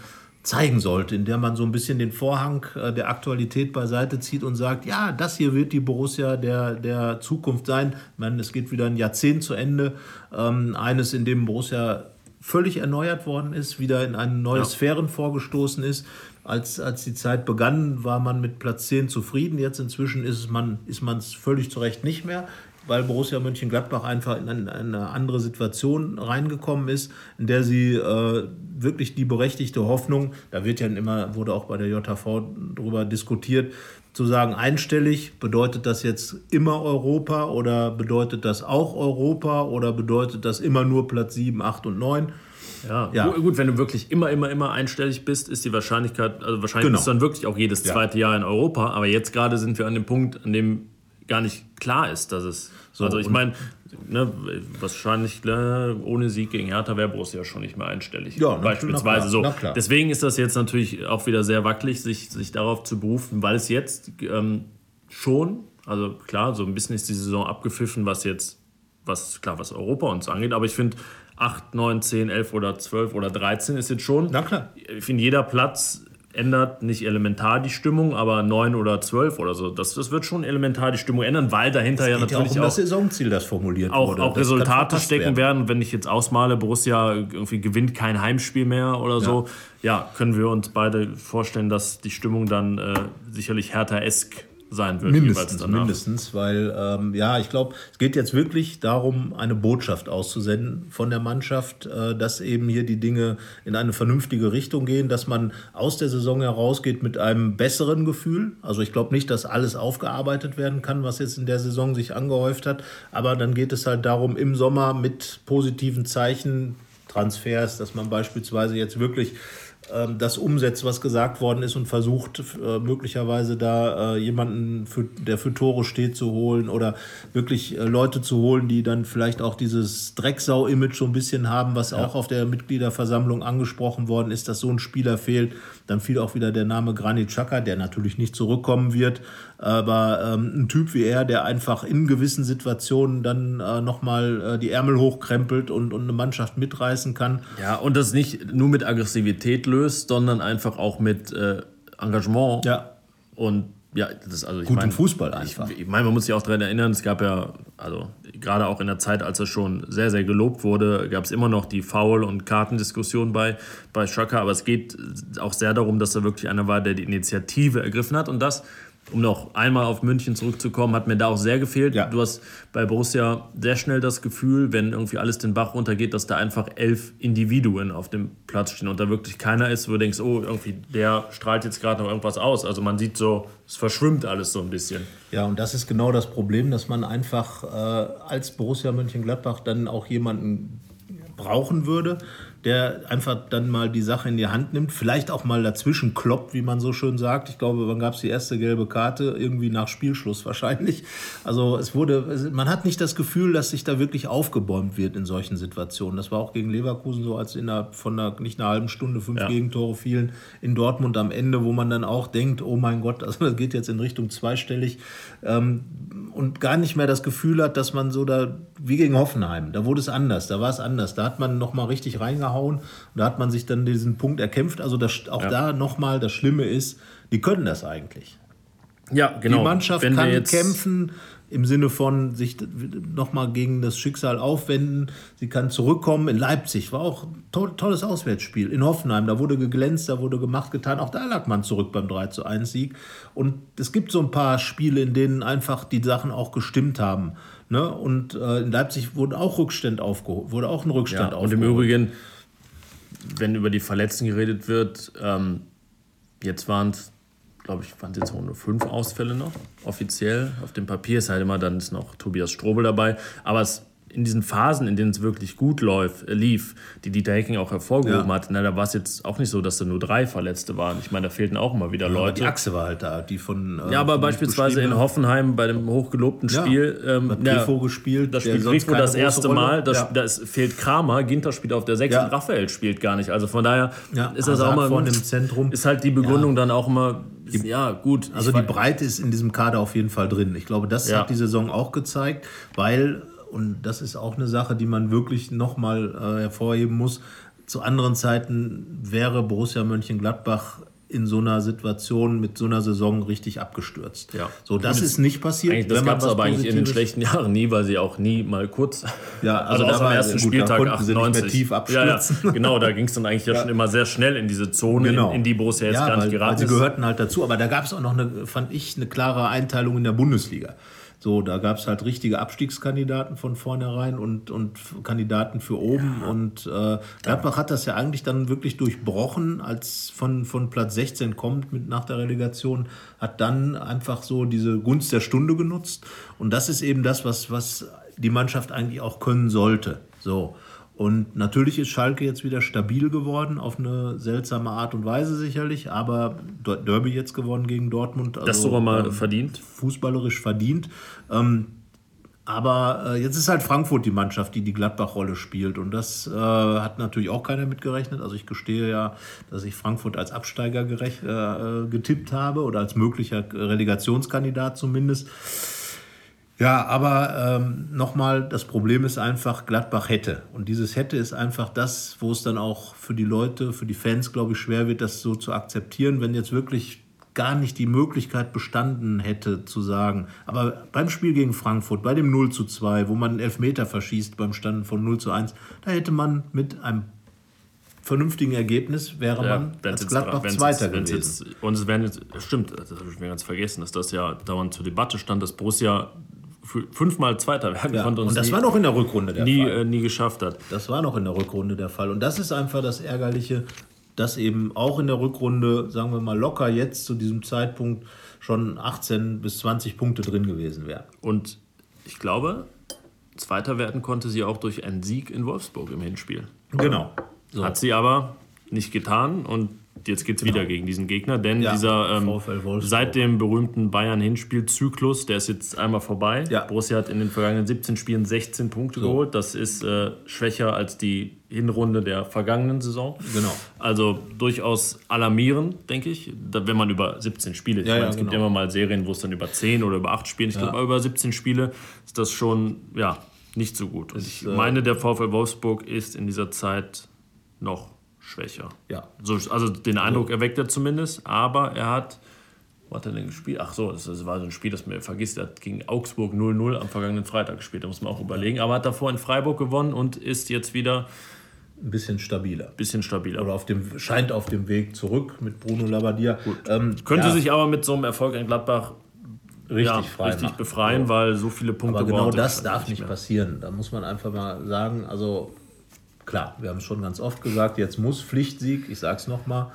zeigen sollte, in der man so ein bisschen den Vorhang äh, der Aktualität beiseite zieht und sagt, ja, das hier wird die Borussia der, der Zukunft sein. Ich meine, es geht wieder ein Jahrzehnt zu Ende, ähm, eines, in dem Borussia völlig erneuert worden ist, wieder in eine neue
Ja.
Sphären vorgestoßen ist. Als, als die Zeit begann, war man mit Platz 10 zufrieden. Jetzt inzwischen ist es man ist man es völlig zu Recht nicht mehr, weil Borussia Mönchengladbach einfach in eine, andere Situation reingekommen ist, in der sie äh, wirklich die berechtigte Hoffnung, da wird ja immer, wurde auch bei der JV darüber diskutiert, zu sagen, einstellig, bedeutet das jetzt immer Europa oder bedeutet das auch Europa oder bedeutet das immer nur Platz 7, 8 und 9?
Ja,
Ja.
Gu- gut, wenn du wirklich immer, immer, immer einstellig bist, ist die Wahrscheinlichkeit, also wahrscheinlich
Genau.
bist du dann wirklich auch jedes
Ja.
zweite Jahr in Europa, aber jetzt gerade sind wir an dem Punkt, an dem gar nicht klar ist, dass es. also ich meine, ne, wahrscheinlich äh, ohne Sieg gegen Hertha wäre Borussia schon nicht mehr einstellig.
Ja,
beispielsweise
klar,
so. Deswegen ist das jetzt natürlich auch wieder sehr wackelig, sich, sich darauf zu berufen, weil es jetzt ähm, schon, also klar, so ein bisschen ist die Saison abgepfiffen, was jetzt, was klar, was Europa uns angeht, aber ich finde 8, 9, 10, 11 oder 12 oder 13 ist jetzt schon.
Na klar.
Ich finde, jeder Platz ändert nicht elementar die Stimmung, aber 9 oder 12 oder so, das, das wird schon elementar die Stimmung ändern, weil dahinter ja
Geht ja auch
natürlich
um
auch
das Saisonziel, das formuliert
auch,
wurde.
auch
Das
Resultate stecken werden. Wenn ich jetzt ausmale, Borussia irgendwie gewinnt kein Heimspiel mehr oder so, ja, können wir uns beide vorstellen, dass die Stimmung dann äh, sicherlich Hertha-esk sein wird.
Mindestens, mindestens, weil ähm, ja, ich glaube, es geht jetzt wirklich darum, eine Botschaft auszusenden von der Mannschaft, äh, dass eben hier die Dinge in eine vernünftige Richtung gehen, dass man aus der Saison herausgeht mit einem besseren Gefühl. Also ich glaube nicht, dass alles aufgearbeitet werden kann, was jetzt in der Saison sich angehäuft hat, aber dann geht es halt darum, im Sommer mit positiven Zeichen, Transfers, dass man beispielsweise jetzt wirklich das umsetzt, was gesagt worden ist und versucht äh, möglicherweise da äh, jemanden, für, der für Tore steht, zu holen oder wirklich äh, Leute zu holen, die dann vielleicht auch dieses Drecksau-Image so ein bisschen haben, was auch auf der Mitgliederversammlung angesprochen worden ist, dass so ein Spieler fehlt. Dann fiel auch wieder der Name Granit Xhaka, der natürlich nicht zurückkommen wird, aber ähm, ein Typ wie er, der einfach in gewissen Situationen dann äh, nochmal äh, die Ärmel hochkrempelt und, und eine Mannschaft mitreißen kann.
Ja, und das nicht nur mit Aggressivität löst, sondern einfach auch mit äh, Engagement.
Ja.
Und ja, das ist also ich
Guten
mein,
Fußball einfach.
Ich, ich meine, man muss sich auch daran erinnern, es gab ja, also gerade auch in der Zeit, als er schon sehr, sehr gelobt wurde, gab es immer noch die Foul- und Kartendiskussion bei, bei Schaka. Aber es geht auch sehr darum, dass er wirklich einer war, der die Initiative ergriffen hat. Und das, um noch einmal auf München zurückzukommen, hat mir da auch sehr gefehlt.
Ja.
Du hast bei Borussia sehr schnell das Gefühl, wenn irgendwie alles den Bach runtergeht, dass da einfach elf Individuen auf dem Platz stehen und da wirklich keiner ist, wo du denkst, oh, irgendwie der strahlt jetzt gerade noch irgendwas aus. Also man sieht so, es verschwimmt alles so ein bisschen.
Ja, und das ist genau das Problem, dass man einfach äh, als Borussia Mönchengladbach dann auch jemanden brauchen würde, der einfach dann mal die Sache in die Hand nimmt, vielleicht auch mal dazwischen kloppt, wie man so schön sagt. Ich glaube, wann gab es die erste gelbe Karte? Irgendwie nach Spielschluss wahrscheinlich. Also es wurde, man hat nicht das Gefühl, dass sich da wirklich aufgebäumt wird in solchen Situationen. Das war auch gegen Leverkusen so, als innerhalb von einer, nicht einer halben Stunde fünf ja. Gegentore fielen in Dortmund am Ende, wo man dann auch denkt, oh mein Gott, also das geht jetzt in Richtung zweistellig ähm, und gar nicht mehr das Gefühl hat, dass man so da, wie gegen Hoffenheim, da wurde es anders, da war es anders. Da hat man nochmal richtig reingehauen reingehauen. Und da hat man sich dann diesen Punkt erkämpft. Also das, auch ja. da nochmal, das Schlimme ist, die können das eigentlich.
Ja, genau.
Die Mannschaft Wenn kann kämpfen im Sinne von sich nochmal gegen das Schicksal aufwenden. Sie kann zurückkommen. In Leipzig war auch ein to tolles Auswärtsspiel. In Hoffenheim, da wurde geglänzt, da wurde gemacht, getan. Auch da lag man zurück beim 3 zu 1 Sieg. Und es gibt so ein paar Spiele, in denen einfach die Sachen auch gestimmt haben. Ne? Und äh, in Leipzig wurde auch Rückstand aufgeholt, wurde auch ein Rückstand
ja, Und im Übrigen, wenn über die Verletzten geredet wird, ähm, jetzt waren es, glaube ich, waren es jetzt nur fünf Ausfälle noch, offiziell. Auf dem Papier ist halt immer, dann ist noch Tobias Strobel dabei. Aber es in diesen Phasen, in denen es wirklich gut läuft, äh, lief, die Dieter Hecking auch hervorgehoben ja. hat, na, da war es jetzt auch nicht so, dass da nur drei Verletzte waren. Ich meine, da fehlten auch immer wieder ja, Leute.
Die Achse war halt da, die von.
Äh, ja, aber beispielsweise in Hoffenheim bei dem hochgelobten Spiel.
Ja, ähm, Grifo gespielt.
Da spielt Grifo das erste Mal. Da ja. fehlt Kramer. Ginter spielt auf der 6 ja. und Raphael spielt gar nicht. Also von daher ist das auch mal.
Vorne im Zentrum.
Ist halt die Begründung dann auch immer. Ja, gut.
Also die Breite ist in diesem Kader auf jeden Fall drin. Ich glaube, das hat die Saison auch gezeigt, weil und das ist auch eine Sache, die man wirklich nochmal äh, hervorheben muss. Zu anderen Zeiten wäre Borussia Mönchengladbach in so einer Situation mit so einer Saison richtig abgestürzt.
Ja.
So, das ist nicht passiert.
Das gab es aber eigentlich in den schlechten Jahren nie, weil sie auch nie mal kurz. Ja, also, also nach dem ersten gut, Spieltag da 98. Sie tief abstürzen. Ja, ja. Genau, da ging es dann eigentlich ja, schon immer sehr schnell in diese Zone, genau. in, in, die Borussia jetzt ja, gar nicht geraten
weil sie gehörten halt dazu. Aber da gab es auch noch eine, fand ich, eine klare Einteilung in der Bundesliga. So, da gab es halt richtige Abstiegskandidaten von vornherein und, und Kandidaten für oben. Ja. Und äh, Gladbach hat das ja eigentlich dann wirklich durchbrochen, als von, von Platz 16 kommt mit nach der Relegation, hat dann einfach so diese Gunst der Stunde genutzt. Und das ist eben das, was, was die Mannschaft eigentlich auch können sollte. So. Und natürlich ist Schalke jetzt wieder stabil geworden, auf eine seltsame Art und Weise sicherlich, aber Derby jetzt gewonnen gegen Dortmund.
Also, das sogar mal ähm, verdient.
Fußballerisch verdient. Ähm, aber äh, jetzt ist halt Frankfurt die Mannschaft, die die Gladbach-Rolle spielt. Und das äh, hat natürlich auch keiner mitgerechnet. Also ich gestehe ja, dass ich Frankfurt als Absteiger gerecht, äh, getippt habe oder als möglicher Relegationskandidat zumindest. Ja, aber ähm, nochmal, das Problem ist einfach, Gladbach hätte. Und dieses hätte ist einfach das, wo es dann auch für die Leute, für die Fans, glaube ich, schwer wird, das so zu akzeptieren, wenn jetzt wirklich gar nicht die Möglichkeit bestanden hätte zu sagen, aber beim Spiel gegen Frankfurt, bei dem 0 zu 2, wo man einen Elfmeter verschießt beim Stand von 0 zu 1, da hätte man mit einem vernünftigen Ergebnis wäre ja, man als Gladbach jetzt, Zweiter gewesen. Jetzt,
und es jetzt, stimmt, das habe ich mir ganz vergessen, dass das ja dauernd zur Debatte stand, dass Borussia fünfmal Zweiter werden
ja, konnte. Und das nie, war noch in der Rückrunde der
nie,
Fall.
Äh, nie geschafft hat.
Das war noch in der Rückrunde der Fall. Und das ist einfach das Ärgerliche, dass eben auch in der Rückrunde, sagen wir mal locker jetzt zu diesem Zeitpunkt schon 18 bis 20 Punkte drin gewesen wären.
Und ich glaube, Zweiter werden konnte sie auch durch einen Sieg in Wolfsburg im Hinspiel.
Genau.
So. Hat sie aber nicht getan und jetzt geht es genau. wieder gegen diesen Gegner, denn ja, dieser ähm, seit dem berühmten Bayern-Hinspiel-Zyklus, der ist jetzt einmal vorbei. Ja. Borussia hat in den vergangenen 17 Spielen 16 Punkte so. geholt. Das ist äh, schwächer als die Hinrunde der vergangenen Saison.
Genau.
Also durchaus alarmierend, denke ich, wenn man über 17 Spiele. Ja, ich meine, es genau. gibt immer mal Serien, wo es dann über 10 oder über 8 Spiele. Ich glaube, über 17 Spiele ist das schon ja, nicht so gut. Und ich äh, meine, der VfL Wolfsburg ist in dieser Zeit noch schwächer.
Ja.
So, also den Eindruck erweckt er zumindest, aber er hat, was hat er denn gespielt? Ach so, das, war so ein Spiel, das man vergisst. Er hat gegen Augsburg 0-0 am vergangenen Freitag gespielt, da muss man auch überlegen. Aber hat davor in Freiburg gewonnen und ist jetzt wieder
ein bisschen stabiler.
Bisschen stabiler.
Oder auf dem, scheint auf dem Weg zurück mit Bruno Labbadia.
Ähm, Könnte ja. sich aber mit so einem Erfolg in Gladbach richtig, ja, richtig befreien, weil so viele Punkte
Aber genau das darf nicht passieren. Da muss man einfach mal sagen, also klar, wir haben es schon ganz oft gesagt, jetzt muss Pflichtsieg, ich sage es nochmal.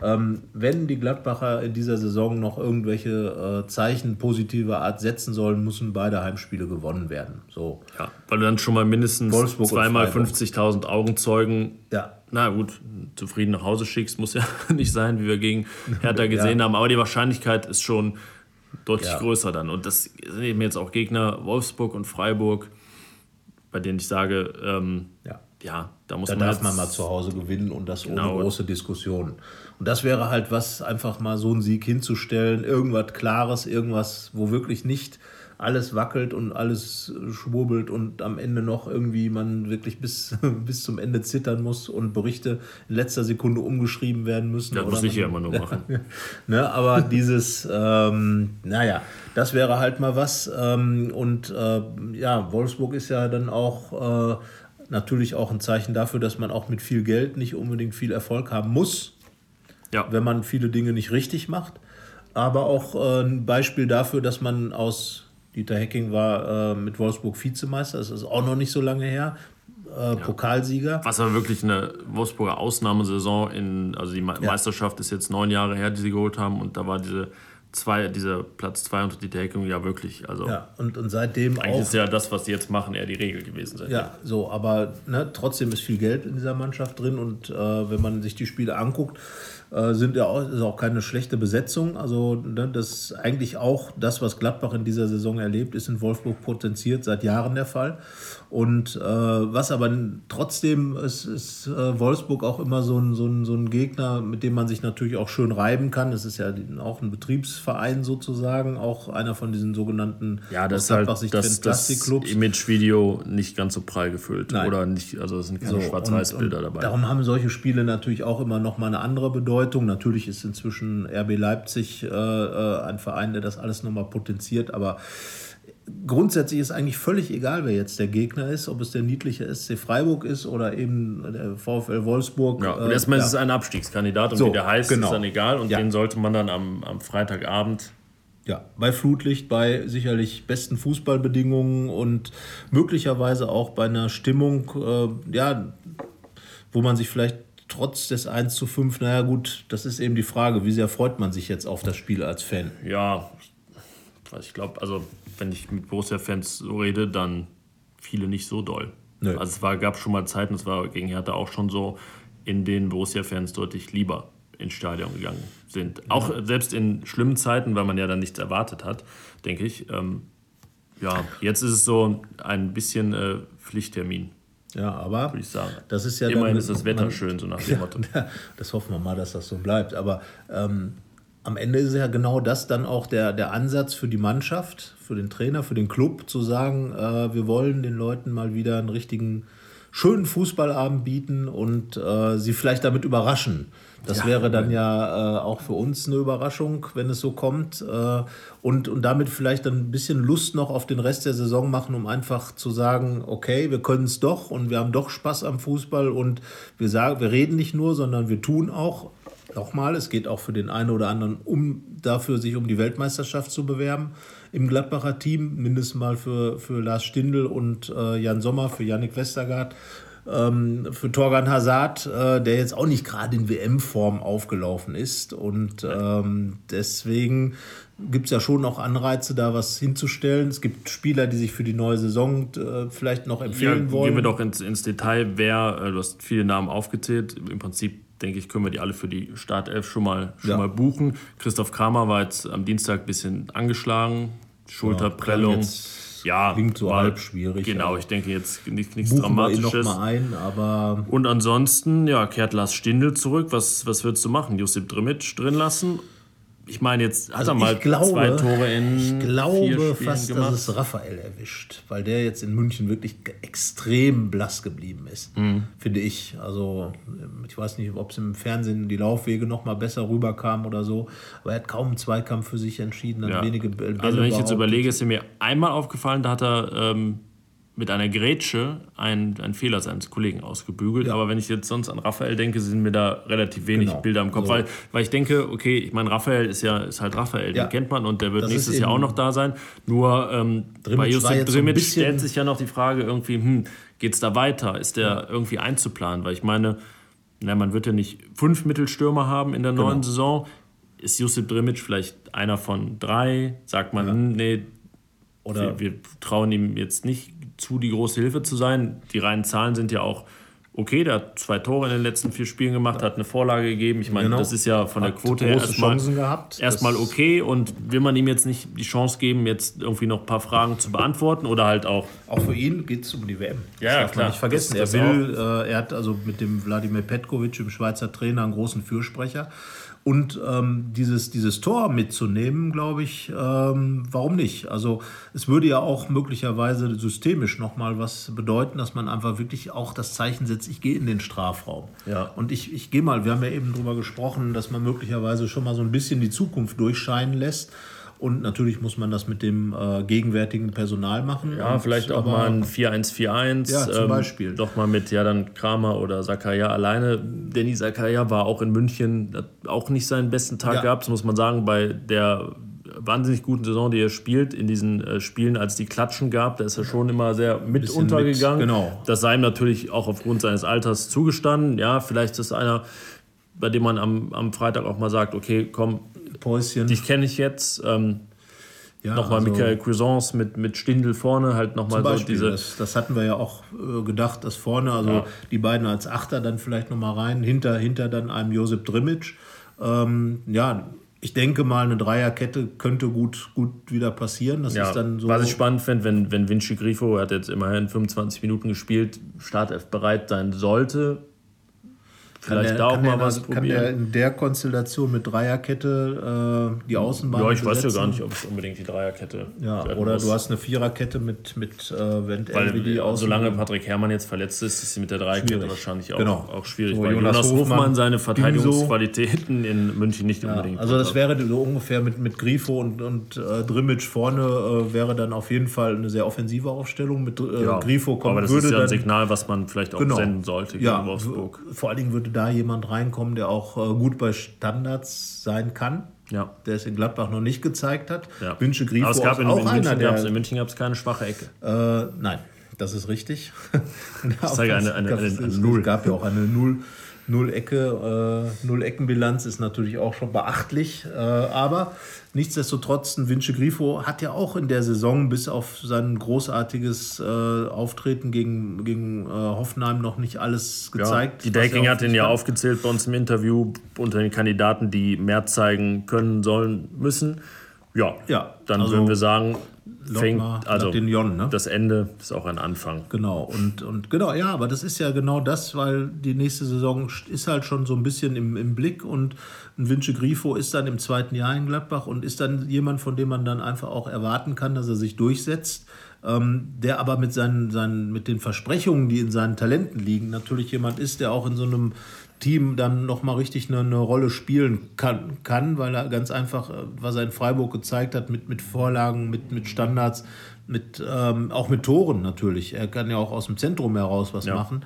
Ähm, wenn die Gladbacher in dieser Saison noch irgendwelche äh, Zeichen positiver Art setzen sollen, müssen beide Heimspiele gewonnen werden. So.
Ja, weil du dann schon mal mindestens Wolfsburg zweimal 50.000 Augenzeugen,
ja.
na gut, zufrieden nach Hause schickst, muss ja nicht sein, wie wir gegen Hertha gesehen ja. haben. Aber die Wahrscheinlichkeit ist schon deutlich ja. größer dann. Und das sind eben jetzt auch Gegner Wolfsburg und Freiburg, bei denen ich sage, ähm,
ja.
Ja, da muss
da
man.
darf man mal zu Hause gewinnen und das genau. ohne große Diskussion. Und das wäre halt was, einfach mal so einen Sieg hinzustellen, irgendwas Klares, irgendwas, wo wirklich nicht alles wackelt und alles schwurbelt und am Ende noch irgendwie man wirklich bis, bis zum Ende zittern muss und Berichte in letzter Sekunde umgeschrieben werden müssen.
Das muss ich ja immer nur machen.
ne, aber dieses, ähm, naja, das wäre halt mal was. Ähm, und äh, ja, Wolfsburg ist ja dann auch äh, natürlich auch ein Zeichen dafür, dass man auch mit viel Geld nicht unbedingt viel Erfolg haben muss,
ja.
wenn man viele Dinge nicht richtig macht. Aber auch äh, ein Beispiel dafür, dass man aus Dieter Hecking war äh, mit Wolfsburg Vizemeister, das ist auch noch nicht so lange her. Äh, ja. Pokalsieger.
Was aber wirklich eine Wolfsburger Ausnahmesaison in, also die ja. Meisterschaft ist jetzt neun Jahre her, die sie geholt haben und da war diese zwei, dieser Platz 2 unter Dieter Hecking ja wirklich, also
ja, und, und seitdem
eigentlich auch, ist ja das, was sie jetzt machen, eher die Regel gewesen.
Seitdem. Ja, so, aber ne, trotzdem ist viel Geld in dieser Mannschaft drin und äh, wenn man sich die Spiele anguckt, äh, sind ja auch, ist auch keine schlechte Besetzung. Also ne, das ist eigentlich auch das, was Gladbach in dieser Saison erlebt, ist in Wolfsburg potenziert seit Jahren der Fall. Und äh, was aber trotzdem ist, ist äh, Wolfsburg auch immer so ein, so, ein, so ein Gegner, mit dem man sich natürlich auch schön reiben kann. Es ist ja auch ein Betriebsverein sozusagen, auch einer von diesen sogenannten
ja, das ist halt das, das Image-Video nicht ganz so prall gefüllt
Nein.
oder nicht, also es sind keine so, Schwarz-Weiß-Bilder dabei.
Darum haben solche Spiele natürlich auch immer noch mal eine andere Bedeutung. Natürlich ist inzwischen RB Leipzig äh, äh, ein Verein, der das alles nochmal potenziert, aber grundsätzlich ist eigentlich völlig egal, wer jetzt der Gegner ist, ob es der niedliche SC Freiburg ist oder eben der VfL Wolfsburg.
Ja, und erstmal äh, ist es ein Abstiegskandidat und so, wie der heißt, genau. ist dann egal und ja. den sollte man dann am, am Freitagabend
ja, bei Flutlicht, bei sicherlich besten Fußballbedingungen und möglicherweise auch bei einer Stimmung, äh, ja, wo man sich vielleicht trotz des 1 zu 5, naja gut, das ist eben die Frage, wie sehr freut man sich jetzt auf das Spiel als Fan?
Ja, ich glaube, also wenn ich mit Borussia-Fans so rede, dann viele nicht so doll. Nö. Also es war, gab schon mal Zeiten, es war gegen Hertha auch schon so, in denen Borussia-Fans deutlich lieber ins Stadion gegangen sind. Auch ja. selbst in schlimmen Zeiten, weil man ja dann nichts erwartet hat, denke ich. Ähm, ja, jetzt ist es so ein bisschen äh, Pflichttermin.
Ja, aber
würde ich sagen.
Das ist ja
Immerhin dann, ist das Wetter man, schön, so nach dem Motto.
Ja, das hoffen wir mal, dass das so bleibt. Aber ähm, am Ende ist ja genau das dann auch der, der Ansatz für die Mannschaft, für den Trainer, für den Club, zu sagen, äh, wir wollen den Leuten mal wieder einen richtigen, schönen Fußballabend bieten und äh, sie vielleicht damit überraschen. Das ja, wäre dann ja äh, auch für uns eine Überraschung, wenn es so kommt. Äh, und, und damit vielleicht dann ein bisschen Lust noch auf den Rest der Saison machen, um einfach zu sagen, okay, wir können es doch und wir haben doch Spaß am Fußball und wir sagen, wir reden nicht nur, sondern wir tun auch nochmal, es geht auch für den einen oder anderen um dafür, sich um die Weltmeisterschaft zu bewerben im Gladbacher Team, mindestens mal für, für Lars Stindl und äh, Jan Sommer, für Yannick Westergaard, ähm, für Torgan Hazard, äh, der jetzt auch nicht gerade in WM-Form aufgelaufen ist. Und ähm, deswegen gibt es ja schon noch Anreize, da was hinzustellen. Es gibt Spieler, die sich für die neue Saison äh, vielleicht noch empfehlen
ja,
wollen.
Gehen wir doch ins, ins Detail, wer, äh, du hast viele Namen aufgezählt, im Prinzip denke ich, können wir die alle für die Startelf schon mal, schon ja. mal buchen. Christoph Kramer war jetzt am Dienstag ein bisschen angeschlagen, Schulterprellung. Ja,
klingt so halb schwierig.
Genau, ich denke jetzt nicht, nichts Buchen Dramatisches. Wir
ihn noch mal ein, aber
Und ansonsten, ja, kehrt Lars Stindl zurück. Was, was würdest du machen? Josip Drimic drin lassen ich meine, jetzt hat also er mal glaube, zwei Tore in.
Ich glaube fast, gemacht. dass es Raphael erwischt, weil der jetzt in München wirklich extrem blass geblieben ist, mhm. finde ich. Also, ich weiß nicht, ob es im Fernsehen die Laufwege noch mal besser rüberkamen oder so, aber er hat kaum einen Zweikampf für sich entschieden,
hat ja. wenige Bälle Also, wenn ich jetzt überlege, ist er mir einmal aufgefallen, da hat er. Ähm, mit einer Grätsche einen, einen Fehler seines Kollegen ausgebügelt. Ja. Aber wenn ich jetzt sonst an Raphael denke, sind mir da relativ wenig genau. Bilder im Kopf. So. Weil, weil ich denke, okay, ich meine, Raphael ist ja ist halt Raphael, ja. den kennt man und der wird das nächstes Jahr auch noch da sein. Nur ähm, bei Jusuf Drimic stellt sich ja noch die Frage irgendwie, hm, geht es da weiter? Ist der ja. irgendwie einzuplanen? Weil ich meine, na, man wird ja nicht fünf Mittelstürmer haben in der genau. neuen Saison. Ist Jusuf Drimic vielleicht einer von drei? Sagt man, hm, nee, oder wir, wir, trauen ihm jetzt nicht zu, die große Hilfe zu sein. Die reinen Zahlen sind ja auch okay. Der hat zwei Tore in den letzten vier Spielen gemacht, hat eine Vorlage gegeben. Ich meine, genau. das ist ja von hat der Quote her erstmal, erstmal okay. Und will man ihm jetzt nicht die Chance geben, jetzt irgendwie noch ein paar Fragen zu beantworten oder halt auch.
Auch für ihn geht es um die WM.
Ja, ja klar.
nicht vergessen. Das, das er will, äh, er hat also mit dem Wladimir Petkovic, dem Schweizer Trainer, einen großen Fürsprecher. Und ähm, dieses, dieses Tor mitzunehmen, glaube ich, ähm, warum nicht? Also es würde ja auch möglicherweise systemisch nochmal was bedeuten, dass man einfach wirklich auch das Zeichen setzt, ich gehe in den Strafraum. Ja. Und ich, ich gehe mal, wir haben ja eben darüber gesprochen, dass man möglicherweise schon mal so ein bisschen die Zukunft durchscheinen lässt. Und natürlich muss man das mit dem äh, gegenwärtigen Personal machen.
Ja, vielleicht auch mal ein 4-1-4-1.
Ja, zum ähm, Beispiel.
Doch mal mit ja dann Kramer oder Zakaria alleine. Danny Zakaria war auch in München auch nicht seinen besten Tag ja. gehabt, das muss man sagen, bei der wahnsinnig guten Saison, die er spielt, in diesen äh, Spielen, als die Klatschen gab, da ist er schon immer sehr mit untergegangen.
Mit, genau.
Das sei ihm natürlich auch aufgrund seines Alters zugestanden. Ja, vielleicht ist einer, bei dem man am, am Freitag auch mal sagt, okay, komm, Päuschen. Dich kenne ich jetzt. Ähm, ja, nochmal also, Michael Cuisance mit, mit Stindel vorne, halt nochmal so diese.
Das, das, hatten wir ja auch äh, gedacht, dass vorne, also ja. die beiden als Achter dann vielleicht nochmal rein, hinter, hinter dann einem Josip Drimic. Ähm, ja, ich denke mal, eine Dreierkette könnte gut, gut wieder passieren. Das
ja,
ist dann so
was ich spannend finde, wenn, wenn Vinci Grifo, hat jetzt immerhin 25 Minuten gespielt, Startelf bereit sein sollte,
Vielleicht der, da auch mal was probieren. Kann der in der Konstellation mit Dreierkette äh, die Außenbahn
Ja, ich besetzen? weiß ja gar nicht, ob es unbedingt die Dreierkette
Ja, oder muss. du hast eine Viererkette mit, mit äh,
wenn Weil, die Außen solange Patrick Herrmann jetzt verletzt ist, ist sie mit der Dreierkette schwierig. wahrscheinlich auch,
genau.
auch schwierig. So, weil Jonas, Jonas Hofmann, Hofmann seine Verteidigungsqualitäten in München nicht ja, unbedingt
Also das wäre so ungefähr mit, mit Grifo und, und äh, Drimmitsch vorne äh, wäre dann auf jeden Fall eine sehr offensive Aufstellung. Mit äh, ja, Grifo kommt,
aber das ist ja ein Signal, was man vielleicht auch genau. senden sollte
ja, Wolfsburg. Vor allen Dingen würde da jemand reinkommen, der auch äh, gut bei Standards sein kann.
Ja.
Der es in Gladbach noch nicht gezeigt hat.
Ja.
Wünsche Grifo
Aber es gab in, auch in, München einer, der, in München gab es keine schwache Ecke.
Äh, nein, das ist richtig.
ich zeige eine, eine, eine, eine Null.
Es gab ja auch eine Null. Null Ecke, äh, Null Eckenbilanz ist natürlich auch schon beachtlich. Äh, aber nichtsdestotrotz, ein Vince Grifo hat ja auch in der Saison bis auf sein großartiges äh, Auftreten gegen, gegen äh, Hoffenheim noch nicht alles gezeigt.
Ja, die Decking hat ihn ja aufgezählt bei uns im Interview unter den Kandidaten, die mehr zeigen können, sollen, müssen. Ja, ja dann also, würden wir sagen, fängt also
den Jon, ne?
das Ende ist auch ein Anfang.
Genau und, und genau ja, aber das ist ja genau das, weil die nächste Saison ist halt schon so ein bisschen im, im Blick und ein Vince Grifo ist dann im zweiten Jahr in Gladbach und ist dann jemand, von dem man dann einfach auch erwarten kann, dass er sich durchsetzt. Ähm, der aber mit seinen, seinen, mit den Versprechungen, die in seinen Talenten liegen, natürlich jemand ist, der auch in so einem Team dann nochmal richtig eine, eine, Rolle spielen kann, kann, weil er ganz einfach, äh, was er in Freiburg gezeigt hat, mit, mit Vorlagen, mit, mit Standards, mit, ähm, auch mit Toren natürlich. Er kann ja auch aus dem Zentrum heraus was ja. machen.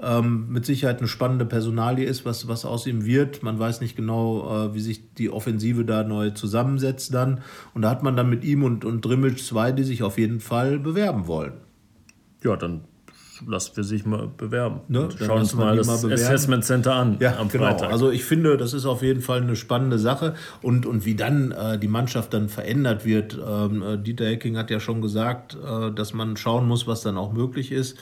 Ähm, mit Sicherheit eine spannende Personalie ist, was, was aus ihm wird. Man weiß nicht genau, äh, wie sich die Offensive da neu zusammensetzt dann. Und da hat man dann mit ihm und, und Drimmel zwei, die sich auf jeden Fall bewerben wollen.
Ja, dann lassen wir sich mal bewerben. Ne? Schauen uns mal das mal Assessment Center an
ja, am genau. Freitag. Also ich finde, das ist auf jeden Fall eine spannende Sache. Und, und wie dann äh, die Mannschaft dann verändert wird, ähm, äh, Dieter Hecking hat ja schon gesagt, äh, dass man schauen muss, was dann auch möglich ist.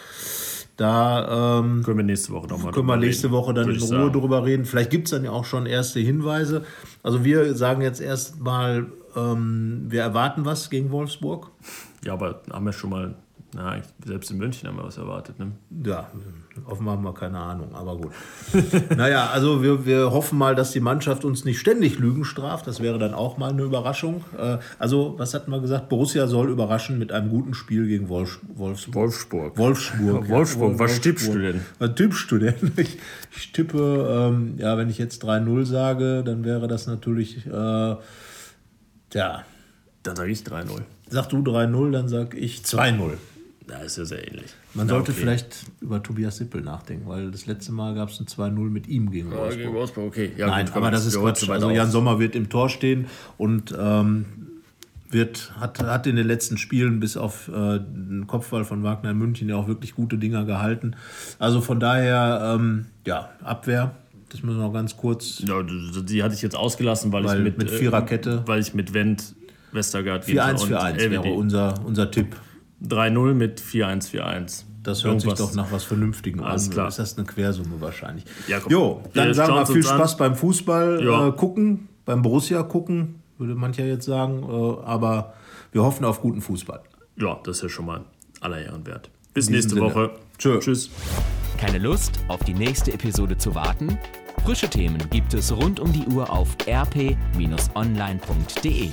Da ähm,
können wir nächste Woche nochmal
Können wir nächste Woche dann in Ruhe sagen. drüber reden. Vielleicht gibt es dann ja auch schon erste Hinweise. Also wir sagen jetzt erstmal, ähm, wir erwarten was gegen Wolfsburg.
Ja, aber haben wir schon mal na, selbst in München haben wir was erwartet. Ne?
Ja, offenbar haben wir keine Ahnung, aber gut. naja, also wir, wir hoffen mal, dass die Mannschaft uns nicht ständig Lügen straft. Das wäre dann auch mal eine Überraschung. Äh, also, was hatten wir gesagt? Borussia soll überraschen mit einem guten Spiel gegen Wolfs Wolfsburg.
Wolfsburg.
Wolfsburg.
Ja, Wolfsburg. Was tippst du denn?
Was tippst du denn? Ich, ich tippe, ähm, ja, wenn ich jetzt 3-0 sage, dann wäre das natürlich, äh, ja.
Dann sage ich 3-0.
Sag du 3-0, dann sag ich 2-0.
Ja, ist ja sehr ähnlich.
Man
Na,
sollte
okay.
vielleicht über Tobias Sippel nachdenken, weil das letzte Mal gab es ein 2-0 mit ihm gegen
Ja,
Wolfsburg.
gegen Wolfsburg, okay. Ja,
Nein,
gut,
aber das ist Quatsch. Also. Jan Sommer wird im Tor stehen und ähm, wird, hat, hat in den letzten Spielen bis auf äh, den Kopfball von Wagner in München ja auch wirklich gute Dinger gehalten. Also von daher, ähm, ja, Abwehr, das müssen wir noch ganz kurz.
Ja, die hatte ich jetzt ausgelassen, weil,
Weil
ich mit,
mit
äh,
Viererkette-
weil ich mit Wendt, Westergaard,
4-1
Ginter
für 1
LWD.
wäre unser, unser Tipp.
3-0 mit 4-1-4-1.
Das hört
Irgendwas-
sich doch nach was Vernünftigem
Alles
an.
klar.
Ist das eine Quersumme wahrscheinlich?
Ja, komm.
jo, dann
Wir
sagen wir viel
uns an.
Spaß beim Fußball
Ja.
äh, gucken, beim Borussia gucken, würde mancher jetzt sagen. Äh, aber wir hoffen auf guten Fußball.
Ja, das ist ja schon mal aller Ehren wert. Bis nächste
Sinne.
Woche.
Tschö.
Tschüss.
Keine Lust, auf die nächste Episode zu warten? Frische Themen gibt es rund um die Uhr auf rp-online.de.